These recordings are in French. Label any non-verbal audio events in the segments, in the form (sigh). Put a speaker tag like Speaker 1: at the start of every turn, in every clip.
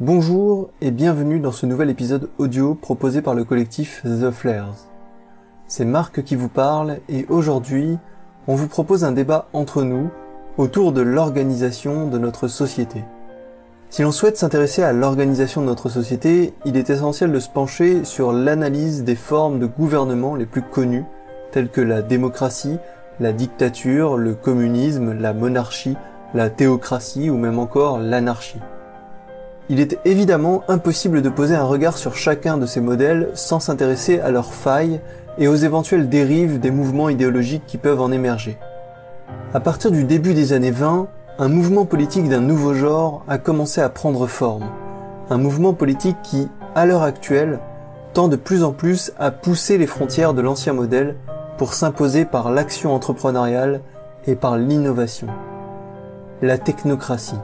Speaker 1: Bonjour et bienvenue dans ce nouvel épisode audio proposé par le collectif The Flares. C'est Marc qui vous parle et aujourd'hui, on vous propose un débat entre nous autour de l'organisation de notre société. Si l'on souhaite s'intéresser à l'organisation de notre société, il est essentiel de se pencher sur l'analyse des formes de gouvernement les plus connues, telles que la démocratie, la dictature, le communisme, la monarchie, la théocratie ou même encore l'anarchie. Il est évidemment impossible de poser un regard sur chacun de ces modèles sans s'intéresser à leurs failles et aux éventuelles dérives des mouvements idéologiques qui peuvent en émerger. À partir du début des années 20, un mouvement politique d'un nouveau genre a commencé à prendre forme. Un mouvement politique qui, à l'heure actuelle, tend de plus en plus à pousser les frontières de l'ancien modèle pour s'imposer par l'action entrepreneuriale et par l'innovation. La technocratie.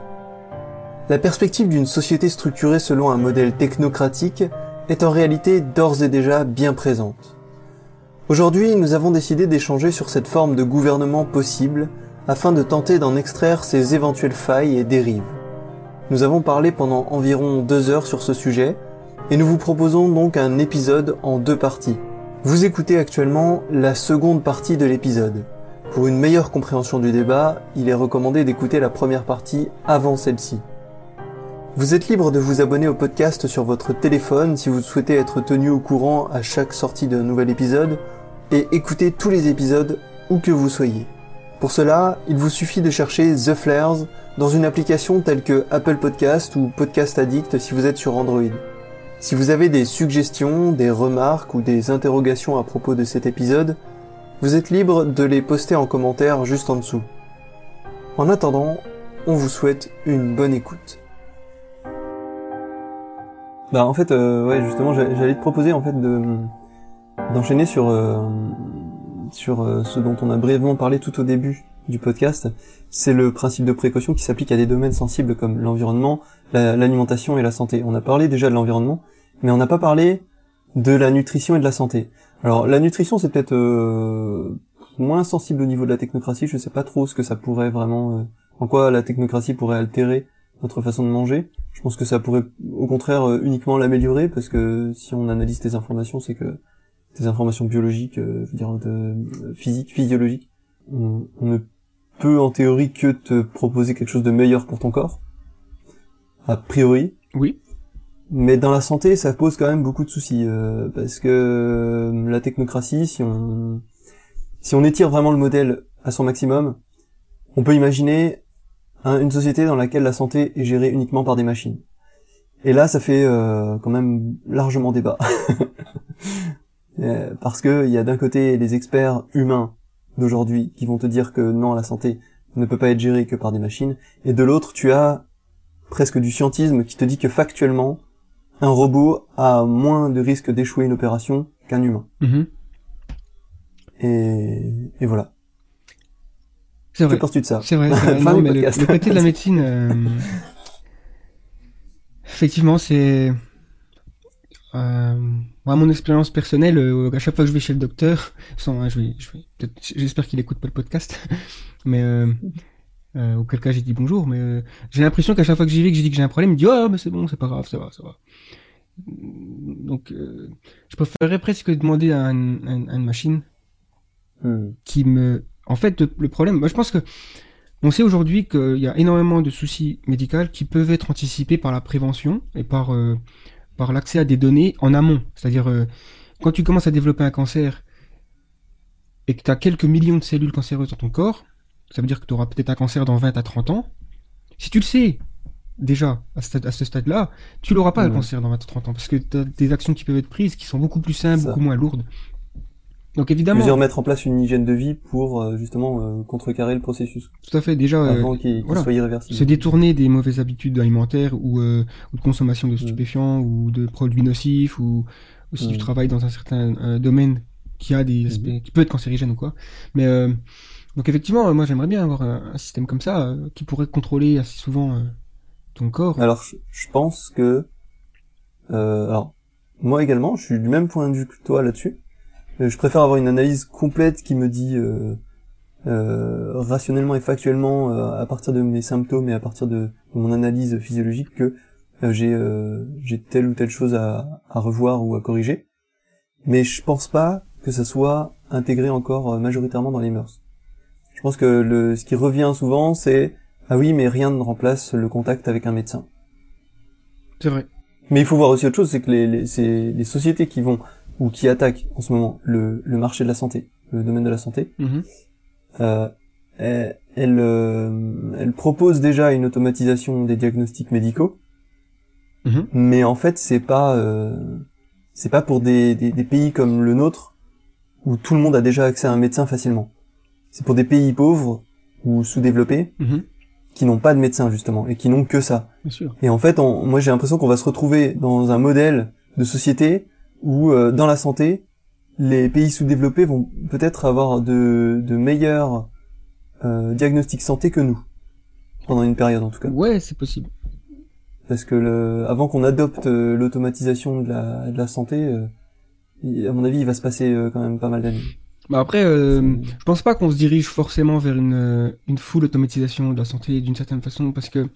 Speaker 1: La perspective d'une société structurée selon un modèle technocratique est en réalité d'ores et déjà bien présente. Aujourd'hui, nous avons décidé d'échanger sur cette forme de gouvernement possible afin de tenter d'en extraire ses éventuelles failles et dérives. Nous avons parlé pendant environ deux heures sur ce sujet et nous vous proposons donc un épisode en deux parties. Vous écoutez actuellement la seconde partie de l'épisode. Pour une meilleure compréhension du débat, il est recommandé d'écouter la première partie avant celle-ci. Vous êtes libre de vous abonner au podcast sur votre téléphone si vous souhaitez être tenu au courant à chaque sortie d'un nouvel épisode et écouter tous les épisodes où que vous soyez. Pour cela, il vous suffit de chercher The Flares dans une application telle que Apple Podcast ou Podcast Addict si vous êtes sur Android. Si vous avez des suggestions, des remarques ou des interrogations à propos de cet épisode, vous êtes libre de les poster en commentaire juste en dessous. En attendant, on vous souhaite une bonne écoute. Bah en fait, euh, ouais, justement, j'allais te proposer en fait de d'enchaîner sur euh, sur euh, ce dont on a brièvement parlé tout au début du podcast. C'est le principe de précaution qui s'applique à des domaines sensibles comme l'environnement, l'alimentation et la santé. On a parlé déjà de l'environnement, mais on n'a pas parlé de la nutrition et de la santé. Alors la nutrition, c'est peut-être moins sensible au niveau de la technocratie. Je sais pas trop ce que ça pourrait vraiment, en quoi la technocratie pourrait altérer notre façon de manger. Je pense que ça pourrait au contraire euh, uniquement l'améliorer parce que si on analyse tes informations, c'est que tes informations biologiques, euh, je veux dire de euh, physique, physiologiques, on, ne peut en théorie que te proposer quelque chose de meilleur pour ton corps. A priori.
Speaker 2: Oui.
Speaker 1: Mais dans la santé, ça pose quand même beaucoup de soucis parce que la technocratie, si on si on étire vraiment le modèle à son maximum, on peut imaginer une société dans laquelle la santé est gérée uniquement par des machines. Et là, ça fait euh, quand même largement débat. (laughs) Euh, parce que il y a d'un côté les experts humains d'aujourd'hui qui vont te dire que non, la santé ne peut pas être gérée que par des machines, et de l'autre, tu as presque du scientisme qui te dit que factuellement, un robot a moins de risque d'échouer une opération qu'un humain.
Speaker 2: Mm-hmm.
Speaker 1: Et, et voilà.
Speaker 2: C'est vrai.
Speaker 1: Que de ça?
Speaker 2: C'est vrai. (laughs) non, mais le, côté de la (laughs) médecine, euh, effectivement, c'est euh, moi mon expérience personnelle. Euh, à chaque fois que je vais chez le docteur, (laughs) sans, hein, je vais, je vais, j'espère qu'il écoute pas le podcast, mais euh, euh, auquel cas j'ai dit bonjour, mais j'ai l'impression qu'à chaque fois que j'y vais, que je dis que j'ai un problème, il me dit oh mais c'est bon, c'est pas grave, ça va, ça va. Donc, je préférerais presque demander à, une machine hmm. qui me en fait, le problème, moi je pense que on sait aujourd'hui qu'il y a énormément de soucis médicaux qui peuvent être anticipés par la prévention et par, euh, par l'accès à des données en amont. C'est-à-dire, euh, quand tu commences à développer un cancer et que tu as quelques millions de cellules cancéreuses dans ton corps, ça veut dire que tu auras peut-être un cancer dans 20 à 30 ans. Si tu le sais déjà à ce, stade-là, tu l'auras pas le cancer dans 20 à 30 ans parce que tu as des actions qui peuvent être prises qui sont beaucoup plus simples, beaucoup moins lourdes. Donc évidemment.
Speaker 1: Plusieurs mettre en place une hygiène de vie pour euh, justement euh, contrecarrer le processus.
Speaker 2: Tout à fait. Déjà.
Speaker 1: Euh, avant qu'il soit irréversible.
Speaker 2: Se détourner des mauvaises habitudes alimentaires ou, ou de consommation de mm. stupéfiants ou de produits nocifs ou, si tu mm. travailles dans un certain domaine qui a des aspects, mm. qui peut être cancérigène ou quoi. Mais donc effectivement, moi j'aimerais bien avoir un, système comme ça qui pourrait contrôler assez souvent ton corps.
Speaker 1: Alors je pense que alors moi également, je suis du même point de vue que toi là-dessus. Euh, je préfère avoir une analyse complète qui me dit euh, euh, rationnellement et factuellement à partir de mes symptômes et à partir de, mon analyse physiologique que euh, j'ai euh, j'ai telle ou telle chose à, à revoir ou à corriger. Mais je pense pas que ça soit intégré encore euh, majoritairement dans les mœurs. Je pense que le, ce qui revient souvent, c'est ah oui, mais rien ne remplace le contact avec un médecin.
Speaker 2: C'est vrai.
Speaker 1: Mais il faut voir aussi autre chose, c'est que les, les, c'est les sociétés qui vont ou qui attaquent en ce moment le, le marché de la santé, le domaine de la santé,
Speaker 2: Mhm.
Speaker 1: euh, elles, euh, elles proposent déjà une automatisation des diagnostics médicaux,
Speaker 2: Mhm.
Speaker 1: mais en fait c'est pas euh, c'est pas pour des, des, des pays comme le nôtre où tout le monde a déjà accès à un médecin facilement. C'est pour des pays pauvres ou sous-développés
Speaker 2: Mhm.
Speaker 1: qui n'ont pas de médecin justement et qui n'ont que ça.
Speaker 2: Bien sûr.
Speaker 1: Et en fait, on- moi j'ai l'impression qu'on va se retrouver dans un modèle de société où euh, dans la santé, les pays sous-développés vont peut-être avoir de, de meilleurs euh, diagnostics santé que nous pendant une période en tout cas.
Speaker 2: Ouais, c'est possible.
Speaker 1: Parce que le, avant qu'on adopte euh, l'automatisation de la, de la santé, euh, à mon avis, il va se passer euh, quand même pas mal d'années.
Speaker 2: Bah après, euh, je pense pas qu'on se dirige forcément vers une, une full automatisation de la santé d'une certaine façon, parce que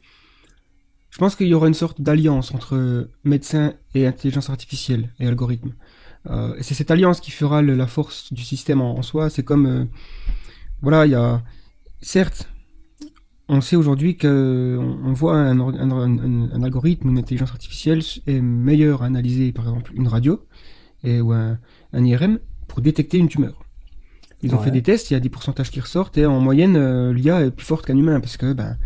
Speaker 2: je pense qu'il y aura une sorte d'alliance entre médecins et intelligence artificielle et algorithme. Euh, et c'est cette alliance qui fera le- la force du système en, en soi. C'est comme, euh, voilà, il y a, certes, on sait aujourd'hui que on, on voit un, or- un, un- un algorithme, une intelligence artificielle est meilleur à analyser, par exemple, une radio et, ou un, un IRM pour détecter une tumeur. Ils ont
Speaker 1: Ouais.
Speaker 2: fait des tests, il y a des pourcentages qui ressortent et en moyenne, euh, l'IA est plus forte qu'un humain parce que ben,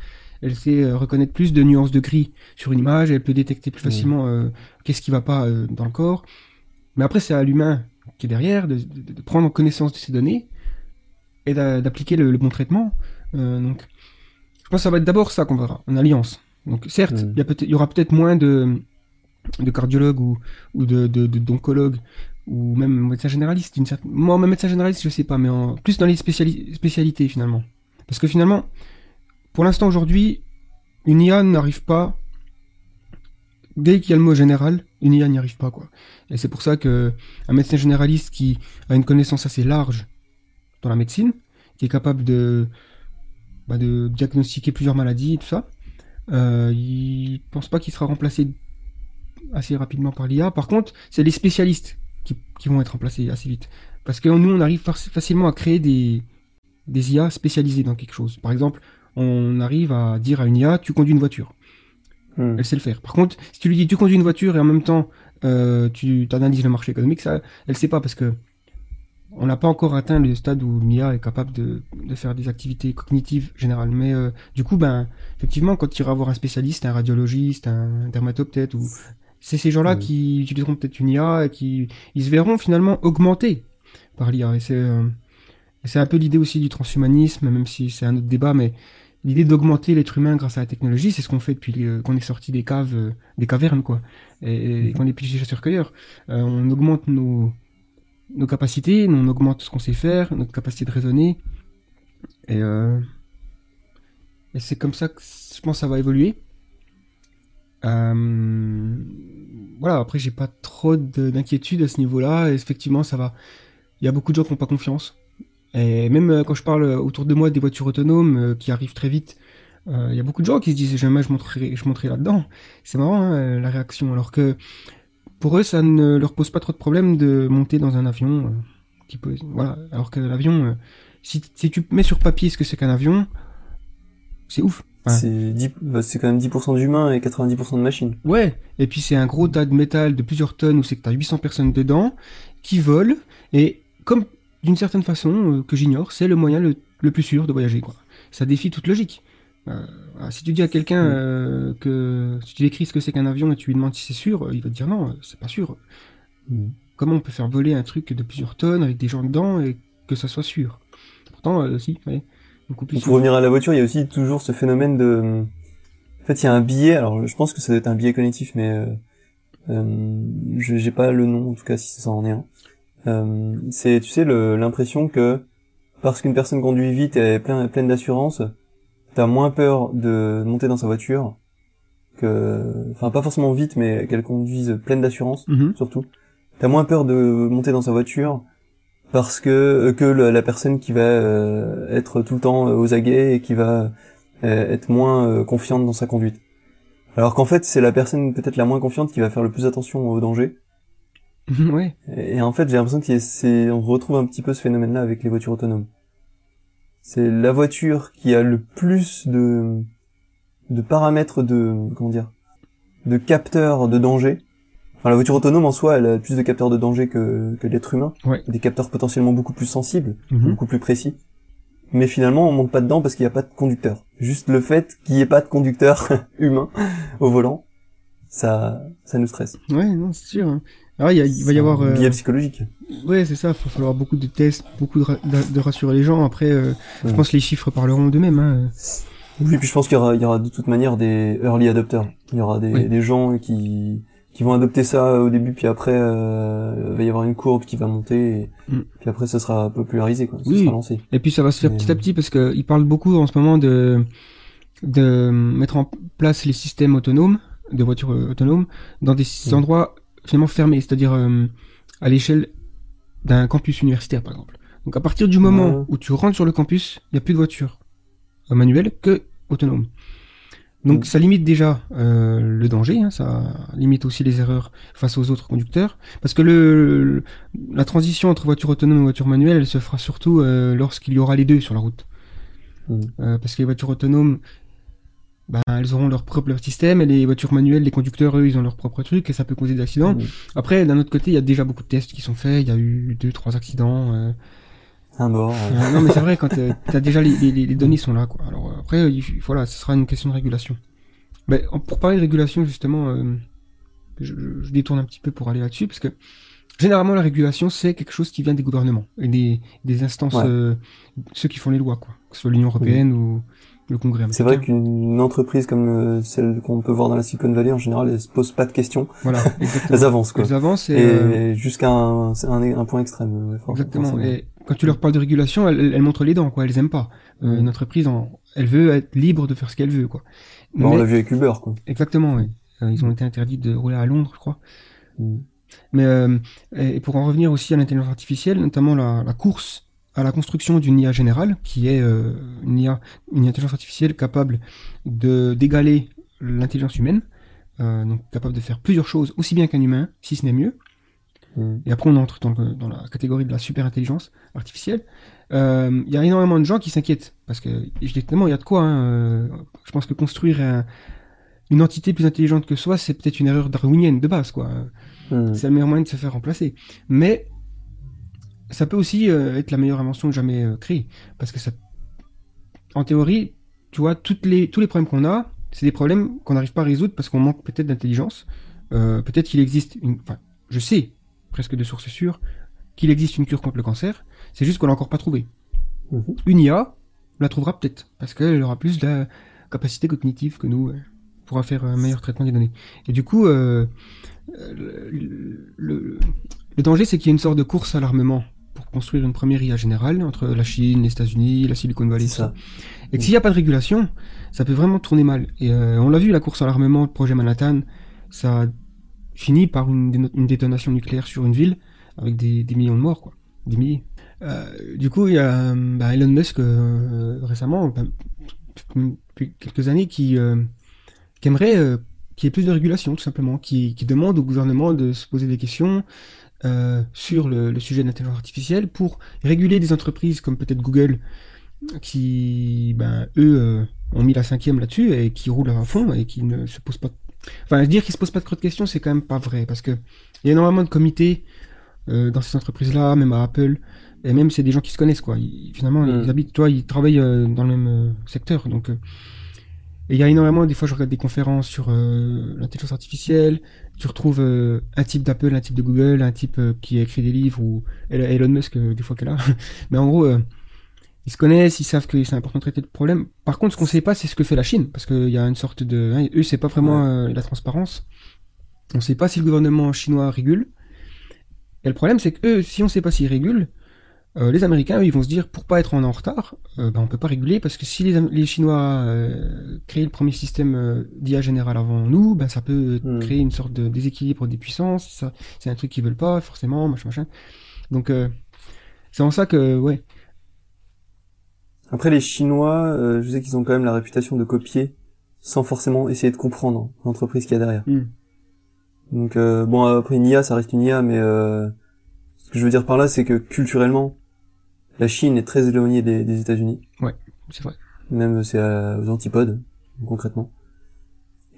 Speaker 2: elle sait euh, reconnaître plus de nuances de gris sur une image, elle peut détecter plus
Speaker 1: Mhm.
Speaker 2: facilement euh, qu'est-ce qui va pas euh, dans le corps. Mais après, c'est à l'humain qui est derrière de, de- de prendre connaissance de ces données et d'a- d'appliquer le, le bon traitement. Euh, donc, je pense que ça va être d'abord ça qu'on verra, une alliance. Donc, certes, il y, a peut-être- il y aura peut-être moins de, de cardiologues ou, ou de, d'oncologues ou même médecin généraliste certaine moi même médecin généraliste je sais pas mais en... plus dans les spéciali- spécialités finalement parce que finalement pour l'instant aujourd'hui une IA n'arrive pas dès qu'il y a le mot général une IA n'y arrive pas quoi et c'est pour ça que un médecin généraliste qui a une connaissance assez large dans la médecine qui est capable de bah, diagnostiquer plusieurs maladies et tout ça euh, il pense pas qu'il sera remplacé assez rapidement par l'IA. Par contre, c'est les spécialistes qui, vont être remplacés assez vite. Parce que nous, on arrive faci- facilement à créer des, des IA spécialisées dans quelque chose. Par exemple, on arrive à dire à une IA, tu conduis une voiture.
Speaker 1: Hmm.
Speaker 2: Elle sait le faire. Par contre, si tu lui dis, tu conduis une voiture et en même temps, euh, tu analyses le marché économique, ça, elle sait pas parce que on n'a pas encore atteint le stade où l'IA est capable de, de faire des activités cognitives générales. Mais euh, du coup, ben, effectivement, quand tu iras voir un spécialiste, un radiologiste, un dermatologue peut-être, ou c'est ces gens-là
Speaker 1: Oui.
Speaker 2: qui utiliseront peut-être une IA et qui ils se verront finalement augmentés par l'IA. Et c'est euh, et c'est un peu l'idée aussi du transhumanisme, même si c'est un autre débat, mais l'idée d'augmenter l'être humain grâce à la technologie, c'est ce qu'on fait depuis euh, qu'on est sorti des caves, euh, des cavernes, quoi, et, et qu'on est plus chasseurs-cueilleurs. Euh, on augmente nos nos capacités, on augmente ce qu'on sait faire, notre capacité de raisonner, et, et c'est comme ça que je pense que ça va évoluer. Voilà, après j'ai pas trop de- d'inquiétude à ce niveau-là. Effectivement, ça va. Il y a beaucoup de gens qui n'ont pas confiance. Et même euh, quand je parle autour de moi des voitures autonomes euh, qui arrivent très vite, euh, il y a beaucoup de gens qui se disent jamais je monterai, je monterai là-dedans. C'est marrant hein, euh, la réaction. Alors que pour eux, ça ne leur pose pas trop de problème de monter dans un avion. euh, qui peut, voilà. Alors que l'avion, euh, si, si tu mets sur papier ce que c'est qu'un avion, c'est ouf. Ouais.
Speaker 1: C'est 10 bah, c'est quand même 10% d'humains et 90% de machines.
Speaker 2: Ouais, et puis c'est un gros tas de métal de plusieurs tonnes où c'est que t'as 800 personnes dedans qui volent, et comme d'une certaine façon, euh, que j'ignore, c'est le moyen le, le plus sûr de voyager, quoi. Ça défie toute logique. Euh, voilà, si tu dis à quelqu'un
Speaker 1: Mm.
Speaker 2: euh, que si tu décris ce que c'est qu'un avion et tu lui demandes si c'est sûr, il va te dire non, c'est pas sûr. Comment on peut faire voler un truc de plusieurs tonnes avec des gens dedans et que ça soit sûr? Pourtant, si, ouais, beaucoup plus
Speaker 1: Pour
Speaker 2: sûr.
Speaker 1: revenir à la voiture, il y a aussi toujours ce phénomène de... En fait, il y a un biais, alors je pense que ça doit être un biais cognitif, mais je j'ai pas le nom, en tout cas si ça en est un. Euh, c'est, tu sais, l'impression que parce qu'une personne conduit vite et est plein, pleine d'assurance, t'as moins peur de monter dans sa voiture que... Enfin, pas forcément vite, mais qu'elle conduise pleine d'assurance,
Speaker 2: Mhm.
Speaker 1: surtout. T'as moins peur de monter dans sa voiture parce que que la personne qui va euh, être tout le temps euh, aux aguets et qui va euh, être moins confiante dans sa conduite. Alors qu'en fait, c'est la personne peut-être la moins confiante qui va faire le plus attention aux dangers. (laughs)
Speaker 2: ouais.
Speaker 1: Et, en fait, j'ai l'impression que c'est, on retrouve un petit peu ce phénomène-là avec les voitures autonomes. C'est la voiture qui a le plus de, de paramètres de, comment dire, de capteurs de danger. Enfin, la voiture autonome en soi, elle a plus de capteurs de danger que, que l'être humain.
Speaker 2: Ouais.
Speaker 1: Des capteurs potentiellement beaucoup plus sensibles,
Speaker 2: Mhm.
Speaker 1: beaucoup plus précis. Mais finalement, on monte pas dedans parce qu'il n'y a pas de conducteur. Juste le fait qu'il n'y ait pas de conducteur (laughs) humain au volant, ça, ça nous stresse.
Speaker 2: Ouais, non, c'est sûr. hein. Alors, il, y a- il va y avoir. euh,
Speaker 1: biais psychologique.
Speaker 2: Ouais, c'est ça. Il va falloir beaucoup de tests, beaucoup de, ra- de- de rassurer les gens. Après, euh, je pense que les chiffres parleront d'eux-mêmes. Hein.
Speaker 1: Oui, puis je pense qu'il y aura, il y aura de toute manière des early adopters. Il y aura des,
Speaker 2: Oui.
Speaker 1: des gens qui, qui vont adopter ça au début, puis après, euh, il va y avoir une courbe qui va monter, et
Speaker 2: Mm.
Speaker 1: puis après, ça sera popularisé, quoi. Ça
Speaker 2: Oui.
Speaker 1: sera lancé.
Speaker 2: Et puis ça va se faire
Speaker 1: Mais-
Speaker 2: petit à petit parce que ils parlent beaucoup en ce moment de de mettre en place les systèmes autonomes de voitures euh, autonomes dans des
Speaker 1: Mm.
Speaker 2: endroits finalement fermés, c'est-à-dire euh, à l'échelle d'un campus universitaire par exemple. Donc à partir du moment où tu rentres sur le campus, il n'y a plus de voitures euh, manuelles que autonomes. Donc
Speaker 1: Mm.
Speaker 2: ça limite déjà euh, le danger, hein, ça limite aussi les erreurs face aux autres conducteurs, parce que le, le- la transition entre voiture autonome et voiture manuelle, elle se fera surtout euh, lorsqu'il y aura les deux sur la route.
Speaker 1: Mm.
Speaker 2: Euh, parce que les voitures autonomes, ben, elles auront leur propre système, et les voitures manuelles, les conducteurs, eux, ils ont leur propre truc, et ça peut causer des accidents. Après, d'un autre côté, il y a déjà beaucoup de tests qui sont faits, il y a eu deux, trois accidents. euh,
Speaker 1: Un mort. euh,
Speaker 2: non, mais c'est vrai, quand euh, t'as déjà les, les, les données sont là, quoi. Alors euh, après, il- voilà, ce sera une question de régulation. Mais pour parler de régulation, justement, euh, je, détourne un petit peu pour aller là-dessus, parce que généralement, la régulation, c'est quelque chose qui vient des gouvernements et des, des instances,
Speaker 1: Ouais.
Speaker 2: ceux qui font les lois, quoi. Que ce soit l'Union Européenne ou le Congrès
Speaker 1: C'est vrai qu'une entreprise comme euh, celle qu'on peut voir dans la Silicon Valley, en général, elle se pose pas de questions.
Speaker 2: Voilà. (laughs)
Speaker 1: Elles avancent, quoi.
Speaker 2: Elles avancent et,
Speaker 1: Et
Speaker 2: euh,
Speaker 1: jusqu'à un, c'est un, un point extrême. for-
Speaker 2: exactement.
Speaker 1: forcément.
Speaker 2: Et quand tu leur parles de régulation, elles, elles montrent les dents, quoi. Elles aiment pas. Euh,
Speaker 1: Mhm.
Speaker 2: Une entreprise, en, elle veut être libre de faire ce qu'elle veut, quoi.
Speaker 1: Bon, on l'a vu avec Uber, quoi.
Speaker 2: Exactement, oui. Euh, ils ont été interdits de rouler à Londres, je crois.
Speaker 1: Mm.
Speaker 2: Mais euh, et pour en revenir aussi à l'intelligence artificielle, notamment la, la course à la construction d'une IA générale, qui est euh, une IA, une intelligence artificielle capable de d'égaler l'intelligence humaine, euh, donc capable de faire plusieurs choses aussi bien qu'un humain, si ce n'est mieux.
Speaker 1: Mm.
Speaker 2: Et après, on entre dans, le- dans la catégorie de la super intelligence artificielle. Euh, Il y a énormément de gens qui s'inquiètent parce que justement, il y a de quoi. hein, je pense que construire un- une entité plus intelligente que soi, c'est peut-être une erreur darwinienne de base, quoi.
Speaker 1: Mm.
Speaker 2: C'est le meilleur moyen de se faire remplacer. Mais ça peut aussi euh, être la meilleure invention jamais euh, créée. Parce que ça. En théorie, tu vois, toutes les, tous les problèmes qu'on a, c'est des problèmes qu'on n'arrive pas à résoudre parce qu'on manque peut-être d'intelligence. Euh, peut-être qu'il existe une. Enfin, je sais, presque de sources sûres, qu'il existe une cure contre le cancer. C'est juste qu'on l'a encore pas trouvé.
Speaker 1: Mhm.
Speaker 2: Une IA, on la trouvera peut-être. Parce qu'elle aura plus de capacité cognitive que nous. pourra faire un meilleur traitement des données. Et du coup, le, le- le danger, c'est qu'il y a une sorte de course à l'armement construire une première IA générale entre la Chine, les États-Unis, la Silicon Valley, ça.
Speaker 1: ça.
Speaker 2: Et que s'il n'y a pas de régulation, ça peut vraiment tourner mal. Et euh, on l'a vu, la course à l'armement, le projet Manhattan, ça finit par une, détonation nucléaire sur une ville avec des, des millions de morts, quoi. Des milliers. Euh, du coup, il y a bah, Elon Musk euh, récemment, bah, depuis quelques années, qui, qui aimerait qu'il y ait plus de régulation, tout simplement, qui, qui demande au gouvernement de se poser des questions euh, sur le, le sujet de l'intelligence artificielle pour réguler des entreprises comme peut-être Google, qui, ben, eux, euh, ont mis la cinquième là-dessus et qui roulent à fond et qui ne se posent pas. Enfin, dire qu'ils se posent pas trop de questions, c'est quand même pas vrai parce que il y a énormément de comités euh, dans ces entreprises-là, même à Apple, et même c'est des gens qui se connaissent quoi. Ils- finalement,
Speaker 1: Mm.
Speaker 2: ils habitent, toi, ils travaillent dans le même secteur, donc. Et il y a énormément, des fois, je regarde des conférences sur euh, l'intelligence artificielle. Tu retrouves euh, un type d'Apple, un type de Google, un type euh, qui a écrit des livres ou Elon Musk des fois qu'elle a. (laughs) Mais en gros, ils se connaissent, ils savent que c'est important de traiter le problème. Par contre, ce qu'on sait pas, c'est ce que fait la Chine, parce qu'il y a une sorte de, hein, eux, c'est pas vraiment la transparence. On sait pas si le gouvernement chinois régule. Et le problème, c'est que eux, si on sait pas s'ils régulent, euh, les Américains, eux, ils vont se dire, pour pas être en retard, euh, ben, on peut pas réguler, parce que si les, les Chinois euh, créent le premier système euh, d'IA général avant nous, ben, ça peut
Speaker 1: Hmm.
Speaker 2: créer une sorte de déséquilibre des puissances. Ça, c'est un truc qu'ils veulent pas, forcément, machin, machin. Donc, euh, c'est en ça que, ouais,
Speaker 1: Après, les Chinois, euh, je sais qu'ils ont quand même la réputation de copier sans forcément essayer de comprendre l'entreprise qu'il y a derrière.
Speaker 2: Hmm.
Speaker 1: Donc euh, bon après une IA ça reste une IA mais euh, ce que je veux dire par là c'est que culturellement la Chine est très éloignée des, des États-Unis.
Speaker 2: C'est vrai.
Speaker 1: Même c'est aux antipodes concrètement.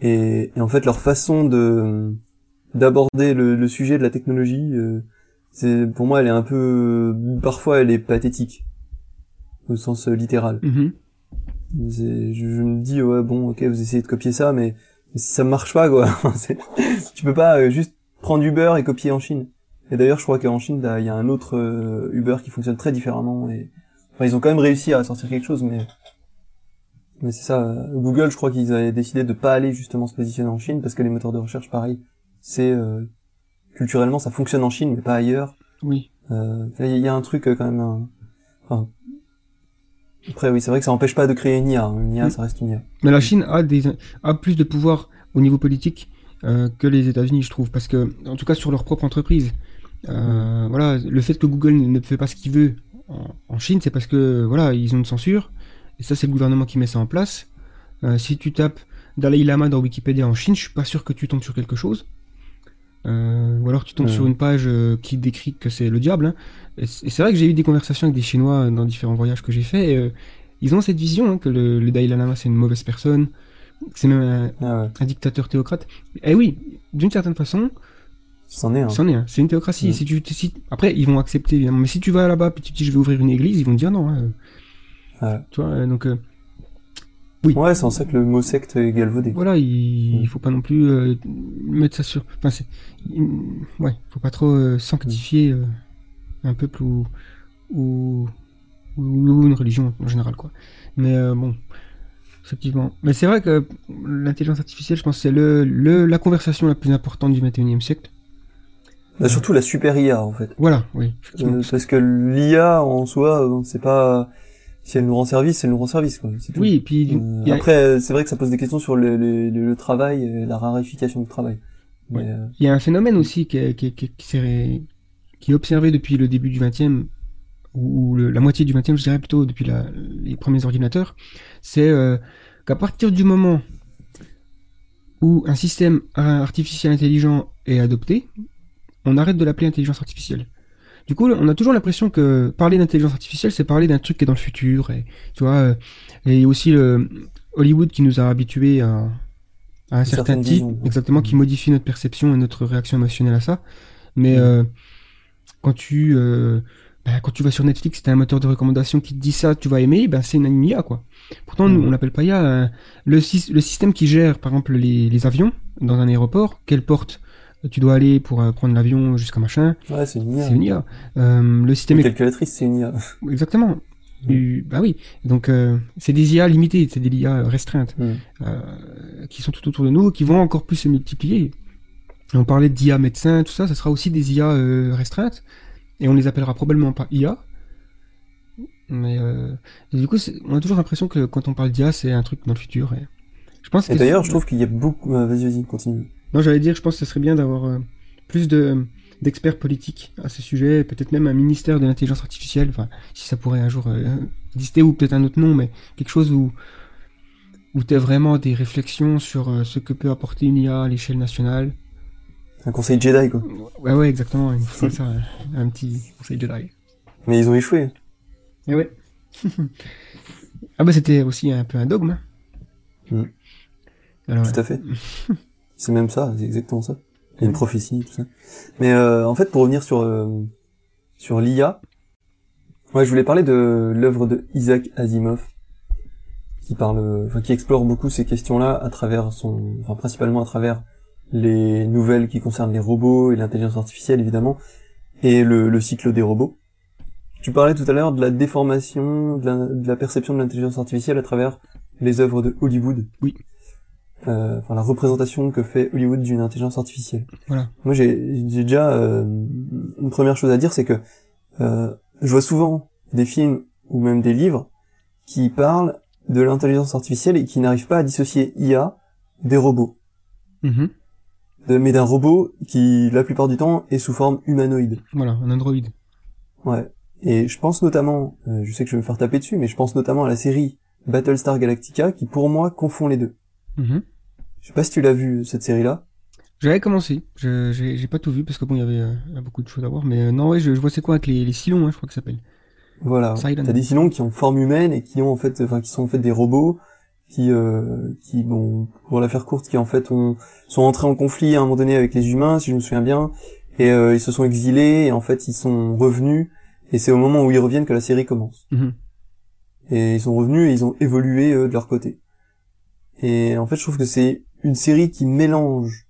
Speaker 1: Et, et en fait leur façon de d'aborder le, le sujet de la technologie euh, c'est pour moi elle est un peu parfois elle est pathétique au sens euh, littéral. C'est- Je, je me dis ouais bon ok vous essayez de copier ça mais ça marche pas quoi. (laughs) Tu peux pas euh, juste prendre Uber et copier en Chine. Et d'ailleurs je crois qu'en Chine là, il y a un autre euh, Uber qui fonctionne très différemment et enfin ils ont quand même réussi à sortir quelque chose mais mais c'est ça. euh, Google je crois qu'ils avaient décidé de pas aller justement se positionner en Chine parce que les moteurs de recherche pareil c'est euh, culturellement ça fonctionne en Chine mais pas ailleurs.
Speaker 2: Oui.
Speaker 1: Euh, Il y a un truc quand même. un- Enfin, après oui c'est vrai que ça empêche pas de créer une IA. hein. Une IA ça reste une IA.
Speaker 2: Mais la Chine a, des, a plus de pouvoir au niveau politique euh, que les États-Unis, je trouve, parce que, en tout cas, sur leur propre entreprise. Euh, Voilà, le fait que Google ne fait pas ce qu'il veut en, en Chine, c'est parce que voilà, ils ont une censure, et ça, c'est le gouvernement qui met ça en place. Euh, si tu tapes Dalai Lama dans Wikipédia en Chine, je suis pas sûr que tu tombes sur quelque chose. Euh, ou alors tu tombes sur une page qui décrit que c'est le diable. hein. Et c'est vrai que j'ai eu des conversations avec des Chinois dans différents voyages que j'ai faits. Et, ils ont cette vision hein, que le, le Dalai Lama c'est une mauvaise personne, c'est même un,
Speaker 1: Ah ouais.
Speaker 2: un dictateur théocrate. Et oui, d'une certaine façon,
Speaker 1: C'en est un.
Speaker 2: c'en est un. C'est une théocratie.
Speaker 1: Ouais.
Speaker 2: Si tu, si- après, ils vont accepter évidemment. Mais si tu vas là-bas et tu dis je vais ouvrir une église, ils vont te dire non. hein.
Speaker 1: Ouais.
Speaker 2: Tu vois, euh, donc euh,
Speaker 1: Ouais, c'est en ça que le mot secte est galvaudé.
Speaker 2: voilà, il,
Speaker 1: Mm.
Speaker 2: il faut pas non plus euh, mettre ça sur. Enfin, c'est. il- Ouais, faut pas trop euh, sanctifier euh, un peuple ou, ou ou une religion en général quoi. Mais bon, effectivement. Mais c'est vrai que l'intelligence artificielle, je pense, c'est le, le la conversation la plus importante du 21e siècle.
Speaker 1: Bah, surtout la super IA en fait.
Speaker 2: Voilà, oui.
Speaker 1: Euh, parce que l'IA en soi, euh, c'est pas si elle nous rend service, elle nous rend service quoi. Tout.
Speaker 2: Oui, et puis
Speaker 1: Euh,
Speaker 2: a-
Speaker 1: Après, euh, c'est vrai que ça pose des questions sur le, le, le- le travail, et la rarification du travail. Mais, euh,
Speaker 2: Il y a un phénomène aussi qui est, qui est- qui est- qui s'est- qui est observé depuis le début du 20e, ou le- la moitié du 20e, je dirais plutôt depuis la- les premiers ordinateurs, c'est qu'à partir du moment où un système artificiel intelligent est adopté, on arrête de l'appeler intelligence artificielle. Du coup, on a toujours l'impression que parler d'intelligence artificielle, c'est parler d'un truc qui est dans le futur. Et, tu vois, euh, et aussi le Hollywood qui nous a habitués à, à un certain type,
Speaker 1: vision,
Speaker 2: exactement, qui modifie notre perception et notre réaction émotionnelle à ça. Mais
Speaker 1: Mm.
Speaker 2: euh, quand tu euh, ben, quand tu vas sur Netflix, t'as un moteur de recommandation qui te dit ça, tu vas aimer, ben c'est une IA quoi. Pourtant, nous,
Speaker 1: Mm.
Speaker 2: on l'appelle pas IA. euh, le, sys- le système qui gère, par exemple, les, les avions dans un aéroport, quelle porte tu dois aller pour euh, prendre l'avion jusqu'à machin,
Speaker 1: ouais, c'est une IA.
Speaker 2: c'est une IA. Euh, le système
Speaker 1: Une calculatrice, c'est une IA. (laughs)
Speaker 2: Exactement.
Speaker 1: Mm.
Speaker 2: Bah oui. Donc, euh, c'est des IA limitées, c'est des IA restreintes,
Speaker 1: Mm.
Speaker 2: qui sont tout autour de nous, qui vont encore plus se multiplier. Et on parlait d'IA médecin, tout ça, ça sera aussi des IA restreintes, et on les appellera probablement pas IA. Mais euh, du coup, on a toujours l'impression que quand on parle d'IA, c'est un truc dans le futur. Et je pense
Speaker 1: Et d'ailleurs, je trouve qu'il y a beaucoup. vas-y, vas-y, continue.
Speaker 2: Non, j'allais dire, je pense que ce serait bien d'avoir euh, plus de d'experts politiques à ce sujet, peut-être même un ministère de l'intelligence artificielle, enfin, si ça pourrait un jour euh, exister, ou peut-être un autre nom, mais quelque chose où où tu as vraiment des réflexions sur euh, ce que peut apporter une IA à l'échelle nationale.
Speaker 1: Un conseil Jedi, quoi.
Speaker 2: Ouais, ouais, exactement, il faut ça, un, petit conseil Jedi.
Speaker 1: Mais ils ont échoué.
Speaker 2: Et ouais. (laughs) ah bah c'était aussi un peu un dogme. hein.
Speaker 1: Mm.
Speaker 2: Alors,
Speaker 1: Tout à fait. (laughs) c'est même ça, c'est exactement ça. Il y a une prophétie, tout ça. Mais euh, en fait, pour revenir sur euh, sur l'IA, ouais, je voulais parler de l'œuvre de Isaac Asimov, qui parle, enfin, qui explore beaucoup ces questions-là à travers son, enfin, principalement à travers les nouvelles qui concernent les robots et l'intelligence artificielle, évidemment, et le, le cycle des robots. Tu parlais tout à l'heure de la déformation, de la, de la perception de l'intelligence artificielle à travers les œuvres de Hollywood.
Speaker 2: Oui.
Speaker 1: Euh, enfin, la représentation que fait Hollywood d'une intelligence artificielle.
Speaker 2: Voilà.
Speaker 1: Moi, j'ai déjà euh, une première chose à dire, c'est que euh, je vois souvent des films ou même des livres qui parlent de l'intelligence artificielle et qui n'arrivent pas à dissocier IA des robots,
Speaker 2: Mhm.
Speaker 1: De- mais d'un robot qui, la plupart du temps, est sous forme humanoïde.
Speaker 2: Voilà, un Android.
Speaker 1: Ouais. Et je pense notamment, euh, je sais que je vais me faire taper dessus, mais je pense notamment à la série Battlestar Galactica qui, pour moi, confond les deux.
Speaker 2: Mhm.
Speaker 1: Je sais pas si tu l'as vu cette série-là.
Speaker 2: J'avais commencé. J'ai, pas tout vu parce que bon, il y avait euh, beaucoup de choses à voir. Mais euh, non, ouais, je, je vois c'est quoi avec les, les Silons, hein, je crois que ça s'appelle.
Speaker 1: Voilà. T'as des Silons qui ont forme humaine et qui ont en fait, enfin qui sont en fait des robots qui, euh, qui bon, pour la faire courte, qui en fait ont, sont entrés en conflit à un moment donné avec les humains, si je me souviens bien, et euh, ils se sont exilés et en fait ils sont revenus et c'est au moment où ils reviennent que la série commence.
Speaker 2: Mhm.
Speaker 1: Et ils sont revenus et ils ont évolué euh, de leur côté. Et en fait, je trouve que c'est une série qui mélange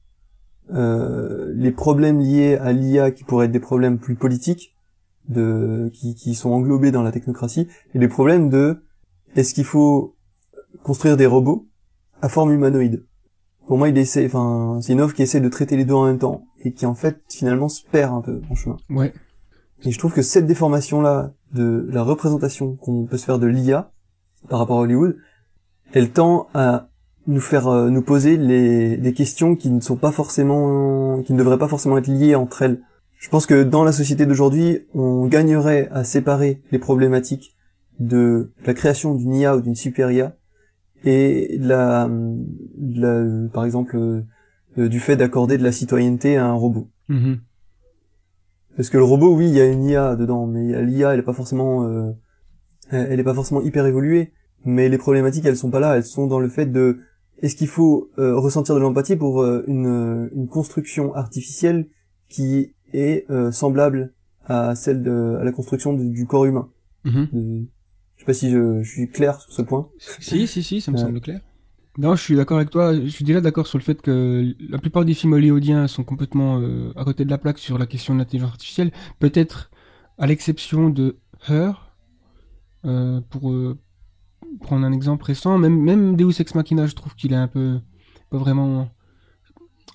Speaker 1: euh, les problèmes liés à l'IA qui pourraient être des problèmes plus politiques, de qui, qui sont englobés dans la technocratie, et les problèmes de est-ce qu'il faut construire des robots à forme humanoïde? Pour moi, il essaie, enfin, c'est une offre qui essaie de traiter les deux en même temps et qui en fait finalement se perd un peu en chemin.
Speaker 2: Ouais.
Speaker 1: Et je trouve que cette déformation-là de la représentation qu'on peut se faire de l'IA par rapport à Hollywood, elle tend à nous faire euh, nous poser les, des questions qui ne sont pas forcément, qui ne devraient pas forcément être liées entre elles. Je pense que dans la société d'aujourd'hui, on gagnerait à séparer les problématiques de la création d'une IA ou d'une super IA et de la, de la- par exemple, euh, du fait d'accorder de la citoyenneté à un robot.
Speaker 2: Mhm.
Speaker 1: Parce que le robot, oui, il y a une IA dedans, mais l'IA, elle est pas forcément, euh, elle est pas forcément hyper évoluée. Mais les problématiques, elles sont pas là. Elles sont dans le fait de, est-ce qu'il faut euh, ressentir de l'empathie pour euh, une, euh, une construction artificielle qui est euh, semblable à celle de, à la construction du- du corps humain?
Speaker 2: Mhm.
Speaker 1: De- je sais pas si je, je suis clair sur ce point.
Speaker 2: Si, si, si, ça me
Speaker 1: Ouais.
Speaker 2: semble clair. Non, je suis d'accord avec toi. Je suis déjà d'accord sur le fait que la plupart des films hollywoodiens sont complètement euh, à côté de la plaque sur la question de l'intelligence artificielle. Peut-être à l'exception de Her, euh, pour euh, prendre un exemple récent. Même, même Deus Ex Machina, je trouve qu'il est un peu, pas vraiment.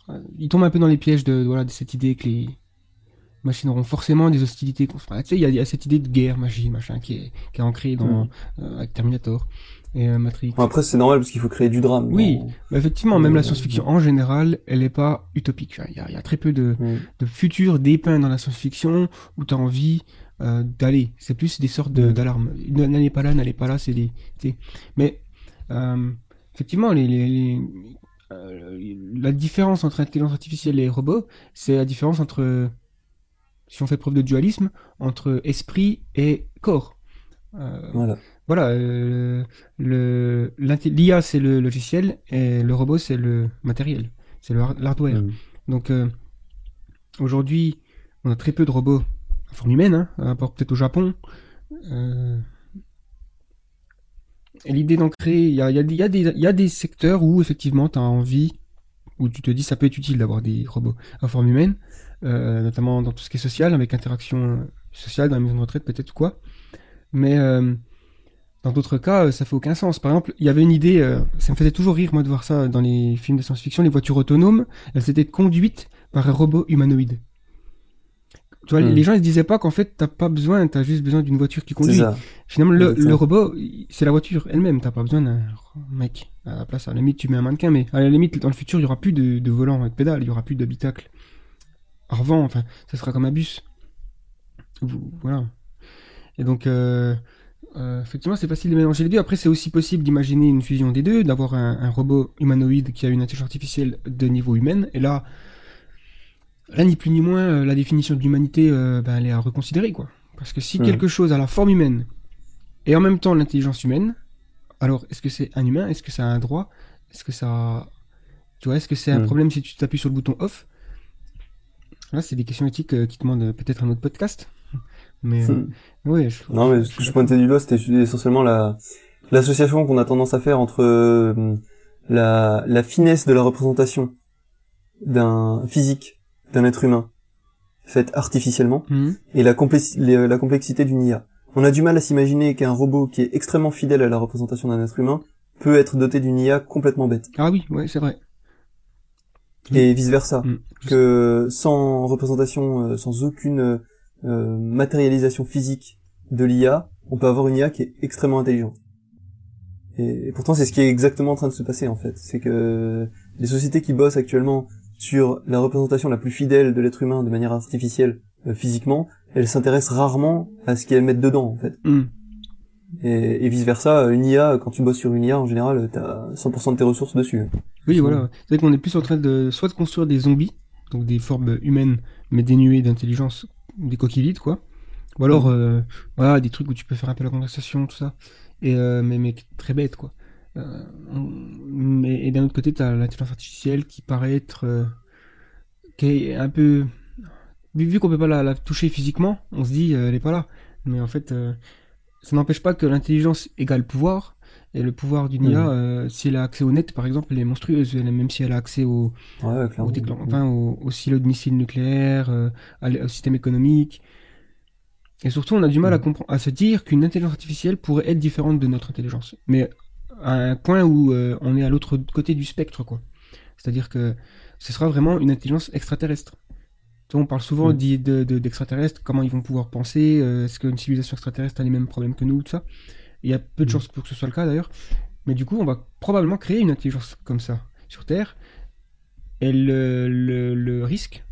Speaker 2: euh, Il tombe un peu dans les pièges de, voilà, de cette idée que les machines auront forcément des hostilités. contre- enfin, tu sais, il y, a- il y a cette idée de guerre machine, machin, qui est, qui est ancrée dans euh, avec Terminator et euh, Matrix.
Speaker 1: Bon, après, c'est normal parce qu'il faut créer du drame.
Speaker 2: Oui.
Speaker 1: dans-
Speaker 2: Bah, effectivement, même la
Speaker 1: Euh,
Speaker 2: science-fiction en général, elle n'est pas utopique. Enfin, Il y, a, il y a très peu de,
Speaker 1: Mm.
Speaker 2: de futurs dépeints dans la science-fiction où tu as envie euh, d'aller. C'est plus des sortes
Speaker 1: Mm.
Speaker 2: d'alarmes. N'allez pas là, n'allez pas là, c'est des. Mais euh, effectivement, les, les- les- euh, la différence entre intelligence artificielle et robot, c'est la différence entre, si on fait preuve de dualisme, entre esprit et corps.
Speaker 1: Voilà.
Speaker 2: voilà, l'IA c'est le logiciel et le robot c'est le matériel, c'est l'hardware.
Speaker 1: Mm.
Speaker 2: Donc aujourd'hui, on a très peu de robots en forme humaine, hein, à part peut-être au Japon. Euh, l'idée d'en créer, il y a, des- secteurs où effectivement tu as envie, où tu te dis ça peut être utile d'avoir des robots en forme humaine, euh, notamment dans tout ce qui est social, avec interaction sociale, dans la maison de retraite peut-être ou quoi. Mais euh, dans d'autres cas, ça fait aucun sens. Par exemple, il y avait une idée, euh, ça me faisait toujours rire moi de voir ça dans les films de science-fiction, les voitures autonomes, elles étaient conduites par un robot humanoïde. Tu vois, les-
Speaker 1: Hmm.
Speaker 2: les gens ils se disaient pas qu'en fait t'as pas besoin, t'as juste besoin d'une voiture qui conduit. Finalement, le, le robot, c'est la voiture elle-même. T'as pas besoin d'un mec à la place. À la limite, tu mets un mannequin, mais à la limite, dans le futur, il y aura plus de, de volant et de pédale, il y aura plus d'habitacle. Avant, enfin, ça sera comme un bus. Voilà. Et donc, euh, euh, effectivement, c'est facile de mélanger les deux. Après, c'est aussi possible d'imaginer une fusion des deux, d'avoir un, un robot humanoïde qui a une intelligence artificielle de niveau humain. Et là, là ni plus ni moins, euh, la définition de l'humanité, euh, ben, elle est à reconsidérer, quoi. Parce que si quelque chose a la forme humaine et en même temps l'intelligence humaine, alors est-ce que c'est un humain? Est-ce que ça a un droit? Est-ce que ça. Tu vois, est-ce que c'est un problème si tu t'appuies sur le bouton off? Là, c'est des questions éthiques euh, qui demandent euh, peut-être un autre podcast. (laughs) Mais euh,
Speaker 1: Hmm.
Speaker 2: ouais, je,
Speaker 1: Non, mais ce que je pointais du doigt, c'était essentiellement la l'association qu'on a tendance à faire entre euh, la, la finesse de la représentation d'un physique d'un être humain faite artificiellement
Speaker 2: Mhm.
Speaker 1: et la, les- la complexité d'une IA. On a du mal à s'imaginer qu'un robot qui est extrêmement fidèle à la représentation d'un être humain peut être doté d'une IA complètement bête.
Speaker 2: Ah oui, ouais, c'est vrai.
Speaker 1: Et vice versa.
Speaker 2: Mhm.
Speaker 1: Que sans représentation, euh, sans aucune euh, matérialisation physique de l'IA, on peut avoir une IA qui est extrêmement intelligente. Et, et pourtant, c'est ce qui est exactement en train de se passer en fait. C'est que les sociétés qui bossent actuellement sur la représentation la plus fidèle de l'être humain de manière artificielle euh, physiquement, elles s'intéressent rarement à ce qu'elles mettent dedans en fait.
Speaker 2: Mhm.
Speaker 1: Et, vice versa, une IA, quand tu bosses sur une IA, en général, t'as 100% de tes ressources dessus.
Speaker 2: Oui, voilà. C'est vrai qu'on est plus en train de soit de construire des zombies, donc des formes humaines mais dénuées d'intelligence, des coquilles vides, quoi. Ou alors, mm. euh, voilà, des trucs où tu peux faire un peu la conversation, tout ça. Et, euh, mais, mais très bête, quoi. Euh, mais, et d'un autre côté, t'as l'intelligence artificielle qui paraît être. qui est un peu. Vu qu'on peut pas la, toucher physiquement, on se dit, elle est pas là. Mais en fait, ça n'empêche pas que l'intelligence égale pouvoir. Et le pouvoir d'une IA, mmh. si elle a accès au net, par exemple, elle est monstrueuse. même si elle a accès au,
Speaker 1: ouais,
Speaker 2: au, enfin, au, au, silo de missiles nucléaires, au système économique. Et surtout, on a du mal à, à se dire qu'une intelligence artificielle pourrait être différente de notre intelligence. Mais à un point où euh, on est à l'autre côté du spectre, quoi. C'est-à-dire que ce sera vraiment une intelligence extraterrestre on parle souvent d'extraterrestres, comment ils vont pouvoir penser, euh, est-ce qu'une civilisation extraterrestre a les mêmes problèmes que nous, tout ça. Il y a peu de mm. chances pour que ce soit le cas d'ailleurs. Mais du coup, on va probablement créer une intelligence comme ça sur Terre. Et le, risque,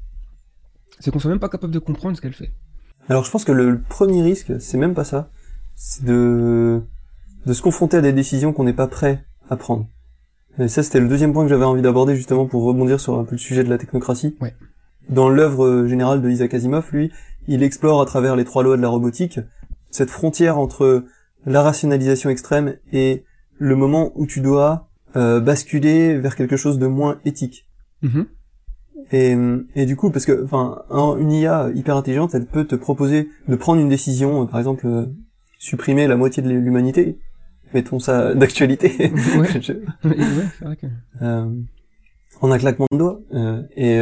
Speaker 2: c'est qu'on soit même pas capable de comprendre ce qu'elle fait.
Speaker 1: Alors je pense que le premier risque, c'est même pas ça. C'est de, de se confronter à des décisions qu'on n'est pas prêt à prendre. Et ça, c'était le deuxième point que j'avais envie d'aborder justement pour rebondir sur un peu le sujet de la technocratie.
Speaker 2: Ouais
Speaker 1: dans l'œuvre générale de Isaac Asimov, lui, il explore à travers les trois lois de la robotique cette frontière entre la rationalisation extrême et le moment où tu dois euh, basculer vers quelque chose de moins éthique.
Speaker 2: Mm-hmm.
Speaker 1: Et, et, du coup, parce que, enfin, une IA hyper intelligente, elle peut te proposer de prendre une décision, par exemple, euh, supprimer la moitié de l'humanité. Mettons ça d'actualité. (laughs)
Speaker 2: Ouais. (laughs) ouais, vrai que...
Speaker 1: euh, en un claquement de doigts. Euh, et,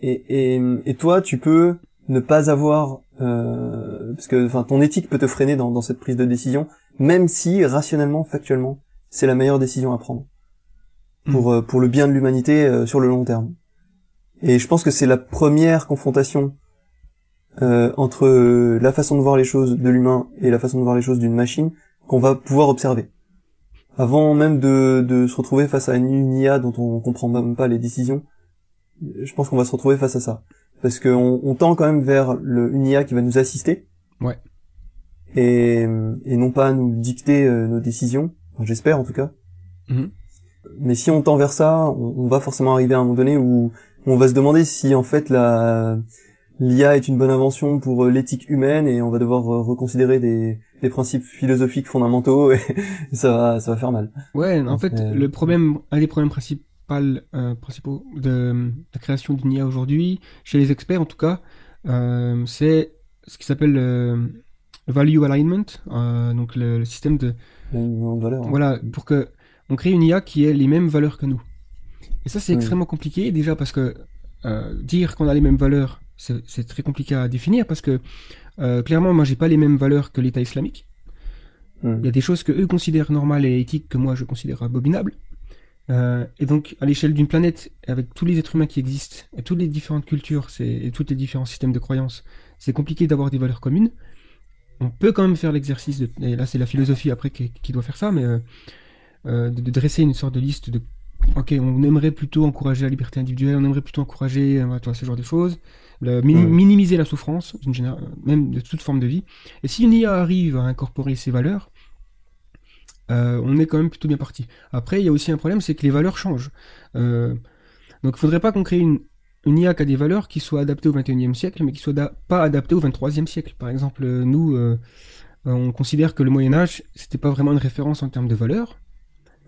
Speaker 1: et, et, et toi, tu peux ne pas avoir, euh, parce que enfin ton éthique peut te freiner dans, dans cette prise de décision, même si rationnellement, factuellement, c'est la meilleure décision à prendre pour hmm. euh, pour le bien de l'humanité euh, sur le long terme. Et je pense que c'est la première confrontation euh, entre la façon de voir les choses de l'humain et la façon de voir les choses d'une machine qu'on va pouvoir observer. Avant même de, de se retrouver face à une IA dont on comprend même pas les décisions, je pense qu'on va se retrouver face à ça. Parce qu'on on tend quand même vers le, une IA qui va nous assister.
Speaker 2: Ouais.
Speaker 1: Et, et non pas nous dicter euh, nos décisions. J'espère en tout cas.
Speaker 2: Mhm.
Speaker 1: Mais si on tend vers ça, on, va forcément arriver à un moment donné où on va se demander si en fait la l'IA est une bonne invention pour euh, l'éthique humaine et on va devoir euh, reconsidérer des, des principes philosophiques fondamentaux et (laughs) ça va ça va faire mal.
Speaker 2: Ouais, en fait, le problème, un des problèmes principaux euh, principaux de, la création d'une IA aujourd'hui, chez les experts en tout cas, euh, c'est ce qui s'appelle le value alignment, euh, donc le, système de
Speaker 1: valeur,
Speaker 2: hein. voilà pour que on crée une IA qui ait les mêmes valeurs que nous. Et ça c'est extrêmement compliqué déjà parce que dire qu'on a les mêmes valeurs, c'est très compliqué à définir parce que clairement moi j'ai pas les mêmes valeurs que l'État islamique. Il y a des choses que eux considèrent normales et éthiques que moi je considère abominables. Euh, et donc, à l'échelle d'une planète, avec tous les êtres humains qui existent, et toutes les différentes cultures, et tous les différents systèmes de croyances, c'est compliqué d'avoir des valeurs communes. On peut quand même faire l'exercice, de, et là c'est la philosophie après qui, doit faire ça, mais euh, euh, de, dresser une sorte de liste de, ok, on aimerait plutôt encourager la liberté individuelle, on aimerait plutôt encourager toi, ce genre de choses, minimiser la souffrance, même de toute forme de vie. Et si une IA arrive à incorporer ces valeurs, euh, on est quand même plutôt bien parti. Après, il y a aussi un problème, c'est que les valeurs changent. Euh, donc il faudrait pas qu'on crée une, une IA qui a des valeurs qui soient adaptées au 21e siècle, mais qui soient pas adaptées au 23e siècle. Par exemple, nous, euh, on considère que le Moyen Âge, c'était pas vraiment une référence en termes de valeurs.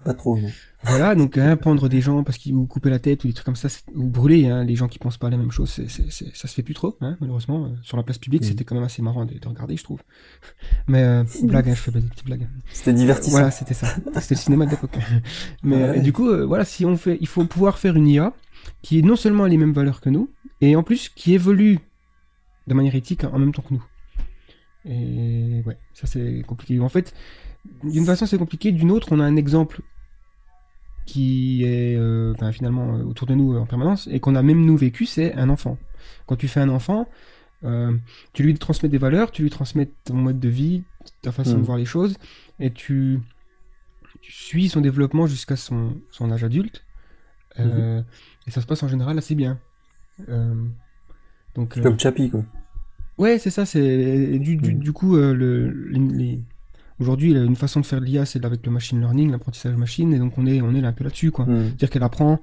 Speaker 1: Pas trop, non.
Speaker 2: Voilà, donc hein, pendre des gens parce qu'ils vous couper la tête ou des trucs comme ça, ou brûler hein, les gens qui pensent pas la même chose, c'est, ça se fait plus trop, hein, malheureusement. Euh, sur la place publique, c'était quand même assez marrant de, regarder, je trouve. (laughs) Mais euh, blague, hein, je fais pas des petites blagues.
Speaker 1: C'était divertissant.
Speaker 2: Voilà, c'était ça. C'était le cinéma de l'époque. (laughs) Mais euh, du coup, euh, voilà, si on fait, il faut pouvoir faire une IA qui est non seulement les mêmes valeurs que nous, et en plus qui évolue de manière éthique en même temps que nous. Et ouais, ça c'est compliqué. En fait, d'une façon c'est compliqué, d'une autre on a un exemple qui est euh, finalement euh, autour de nous euh, en permanence et qu'on a même nous vécu, c'est un enfant. Quand tu fais un enfant, tu lui transmets des valeurs, tu lui transmets ton mode de vie, ta façon de mm. voir les choses, et tu, suis son développement jusqu'à son, son, âge adulte. Mm-hmm. Et ça se passe en général assez bien. donc,
Speaker 1: Comme Chappie, quoi.
Speaker 2: Ouais, c'est ça. C'est du, du, mm. du, coup, le, les, aujourd'hui, une façon de faire de l'IA, c'est avec le machine learning, l'apprentissage machine, et donc on est, on est là un peu là-dessus, quoi.
Speaker 1: Hmm.
Speaker 2: C'est-à-dire qu'elle apprend.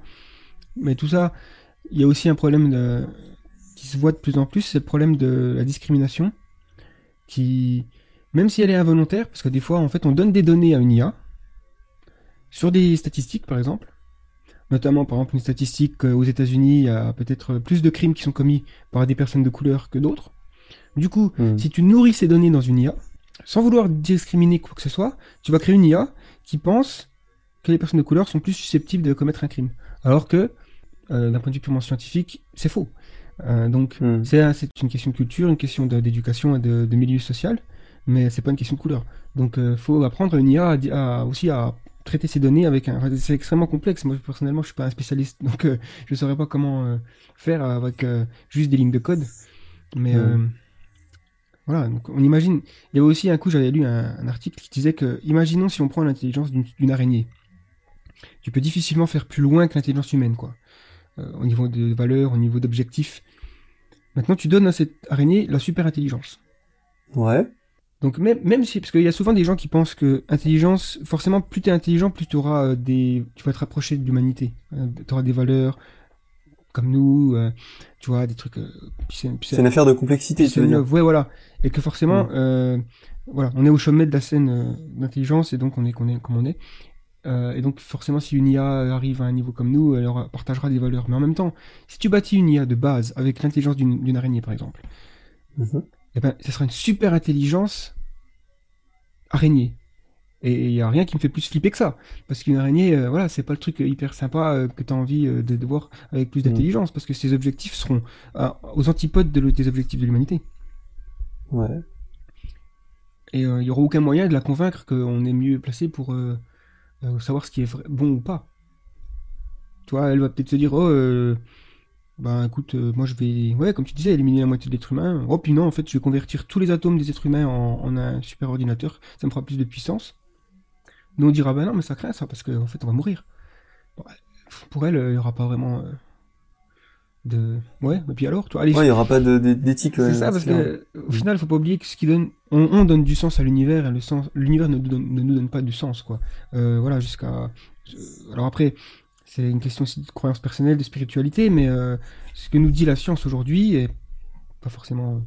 Speaker 2: Mais tout ça, il y a aussi un problème de, qui se voit de plus en plus, c'est le problème de la discrimination, qui, même si elle est involontaire, parce que des fois, en fait, on donne des données à une IA, sur des statistiques, par exemple, notamment, par exemple, une statistique aux États-Unis, il y a peut-être plus de crimes qui sont commis par des personnes de couleur que d'autres. Du coup,
Speaker 1: Hmm.
Speaker 2: si tu nourris ces données dans une IA, sans vouloir discriminer quoi que ce soit, tu vas créer une IA qui pense que les personnes de couleur sont plus susceptibles de commettre un crime. Alors que, euh, d'un point de vue purement scientifique, c'est faux. Euh, donc,
Speaker 1: Hmm.
Speaker 2: c'est un- c'est une question de culture, une question d'éducation et de, de milieu social, mais c'est pas une question de couleur. Donc, il faut apprendre une IA à di- à- aussi à traiter ces données avec un. c'est extrêmement complexe. Moi, personnellement, je suis pas un spécialiste, (laughs) donc euh, je saurais pas comment euh, faire avec euh, juste des lignes de code. Mais
Speaker 1: Hmm.
Speaker 2: Euh, voilà, donc on imagine. Il y avait aussi un coup, j'avais lu un, un article qui disait que, imaginons si on prend l'intelligence d'une araignée, tu peux difficilement faire plus loin que l'intelligence humaine, quoi. Euh, au niveau de valeur, au niveau d'objectifs. Maintenant, tu donnes à cette araignée la super intelligence.
Speaker 1: Ouais.
Speaker 2: Donc même, même si, parce qu'il y a souvent des gens qui pensent que intelligence, forcément, plus tu es intelligent, plus tu auras des, tu vas te rapprocher de l'humanité. tu auras des valeurs comme nous, euh, tu vois, des trucs. euh, c'est-
Speaker 1: une affaire de complexité, tu veux
Speaker 2: c'est
Speaker 1: dire.
Speaker 2: neuf, ouais, voilà. Et que forcément,
Speaker 1: Mm.
Speaker 2: euh, voilà, on est au sommet de la scène d'intelligence et donc on est, qu'on est comme on est. Et donc forcément, si une IA arrive à un niveau comme nous, elle partagera des valeurs. Mais en même temps, si tu bâtis une IA de base avec l'intelligence d'une araignée, par exemple,
Speaker 1: Mhm.
Speaker 2: eh ben, ce sera une super intelligence araignée. Et il n'y a rien qui me fait plus flipper que ça. Parce qu'une araignée, euh, voilà, c'est pas le truc hyper sympa euh, que tu as envie euh, de, de voir avec plus d'intelligence, parce que ses objectifs seront aux antipodes de, le- des objectifs de l'humanité.
Speaker 1: Ouais.
Speaker 2: Et il n'y aura aucun moyen de la convaincre qu'on est mieux placé pour savoir ce qui est vrai- bon ou pas. Tu vois, elle va peut-être se dire, oh, bah écoute, moi je vais, ouais, comme tu disais, éliminer la moitié de l'être humain. Oh, puis non, en fait, je vais convertir tous les atomes des êtres humains en, en un super ordinateur, ça me fera plus de puissance. Nous on dira, bah non, mais ça craint ça, parce qu'en fait, on va mourir. Bon, pour elle, il n'y aura pas vraiment euh, de. Ouais, et puis alors, toi, allez,
Speaker 1: Ouais, il y aura pas d'éthique.
Speaker 2: c'est ça, parce
Speaker 1: clair.
Speaker 2: que au final, faut pas oublier que ce qui donne, on, on donne du sens à l'univers et le sens, l'univers ne, nous donne- ne nous donne pas du sens, quoi. Euh, voilà, jusqu'à. euh, Alors après, c'est une question aussi de croyance personnelle, de spiritualité, mais euh, ce que nous dit la science aujourd'hui est pas forcément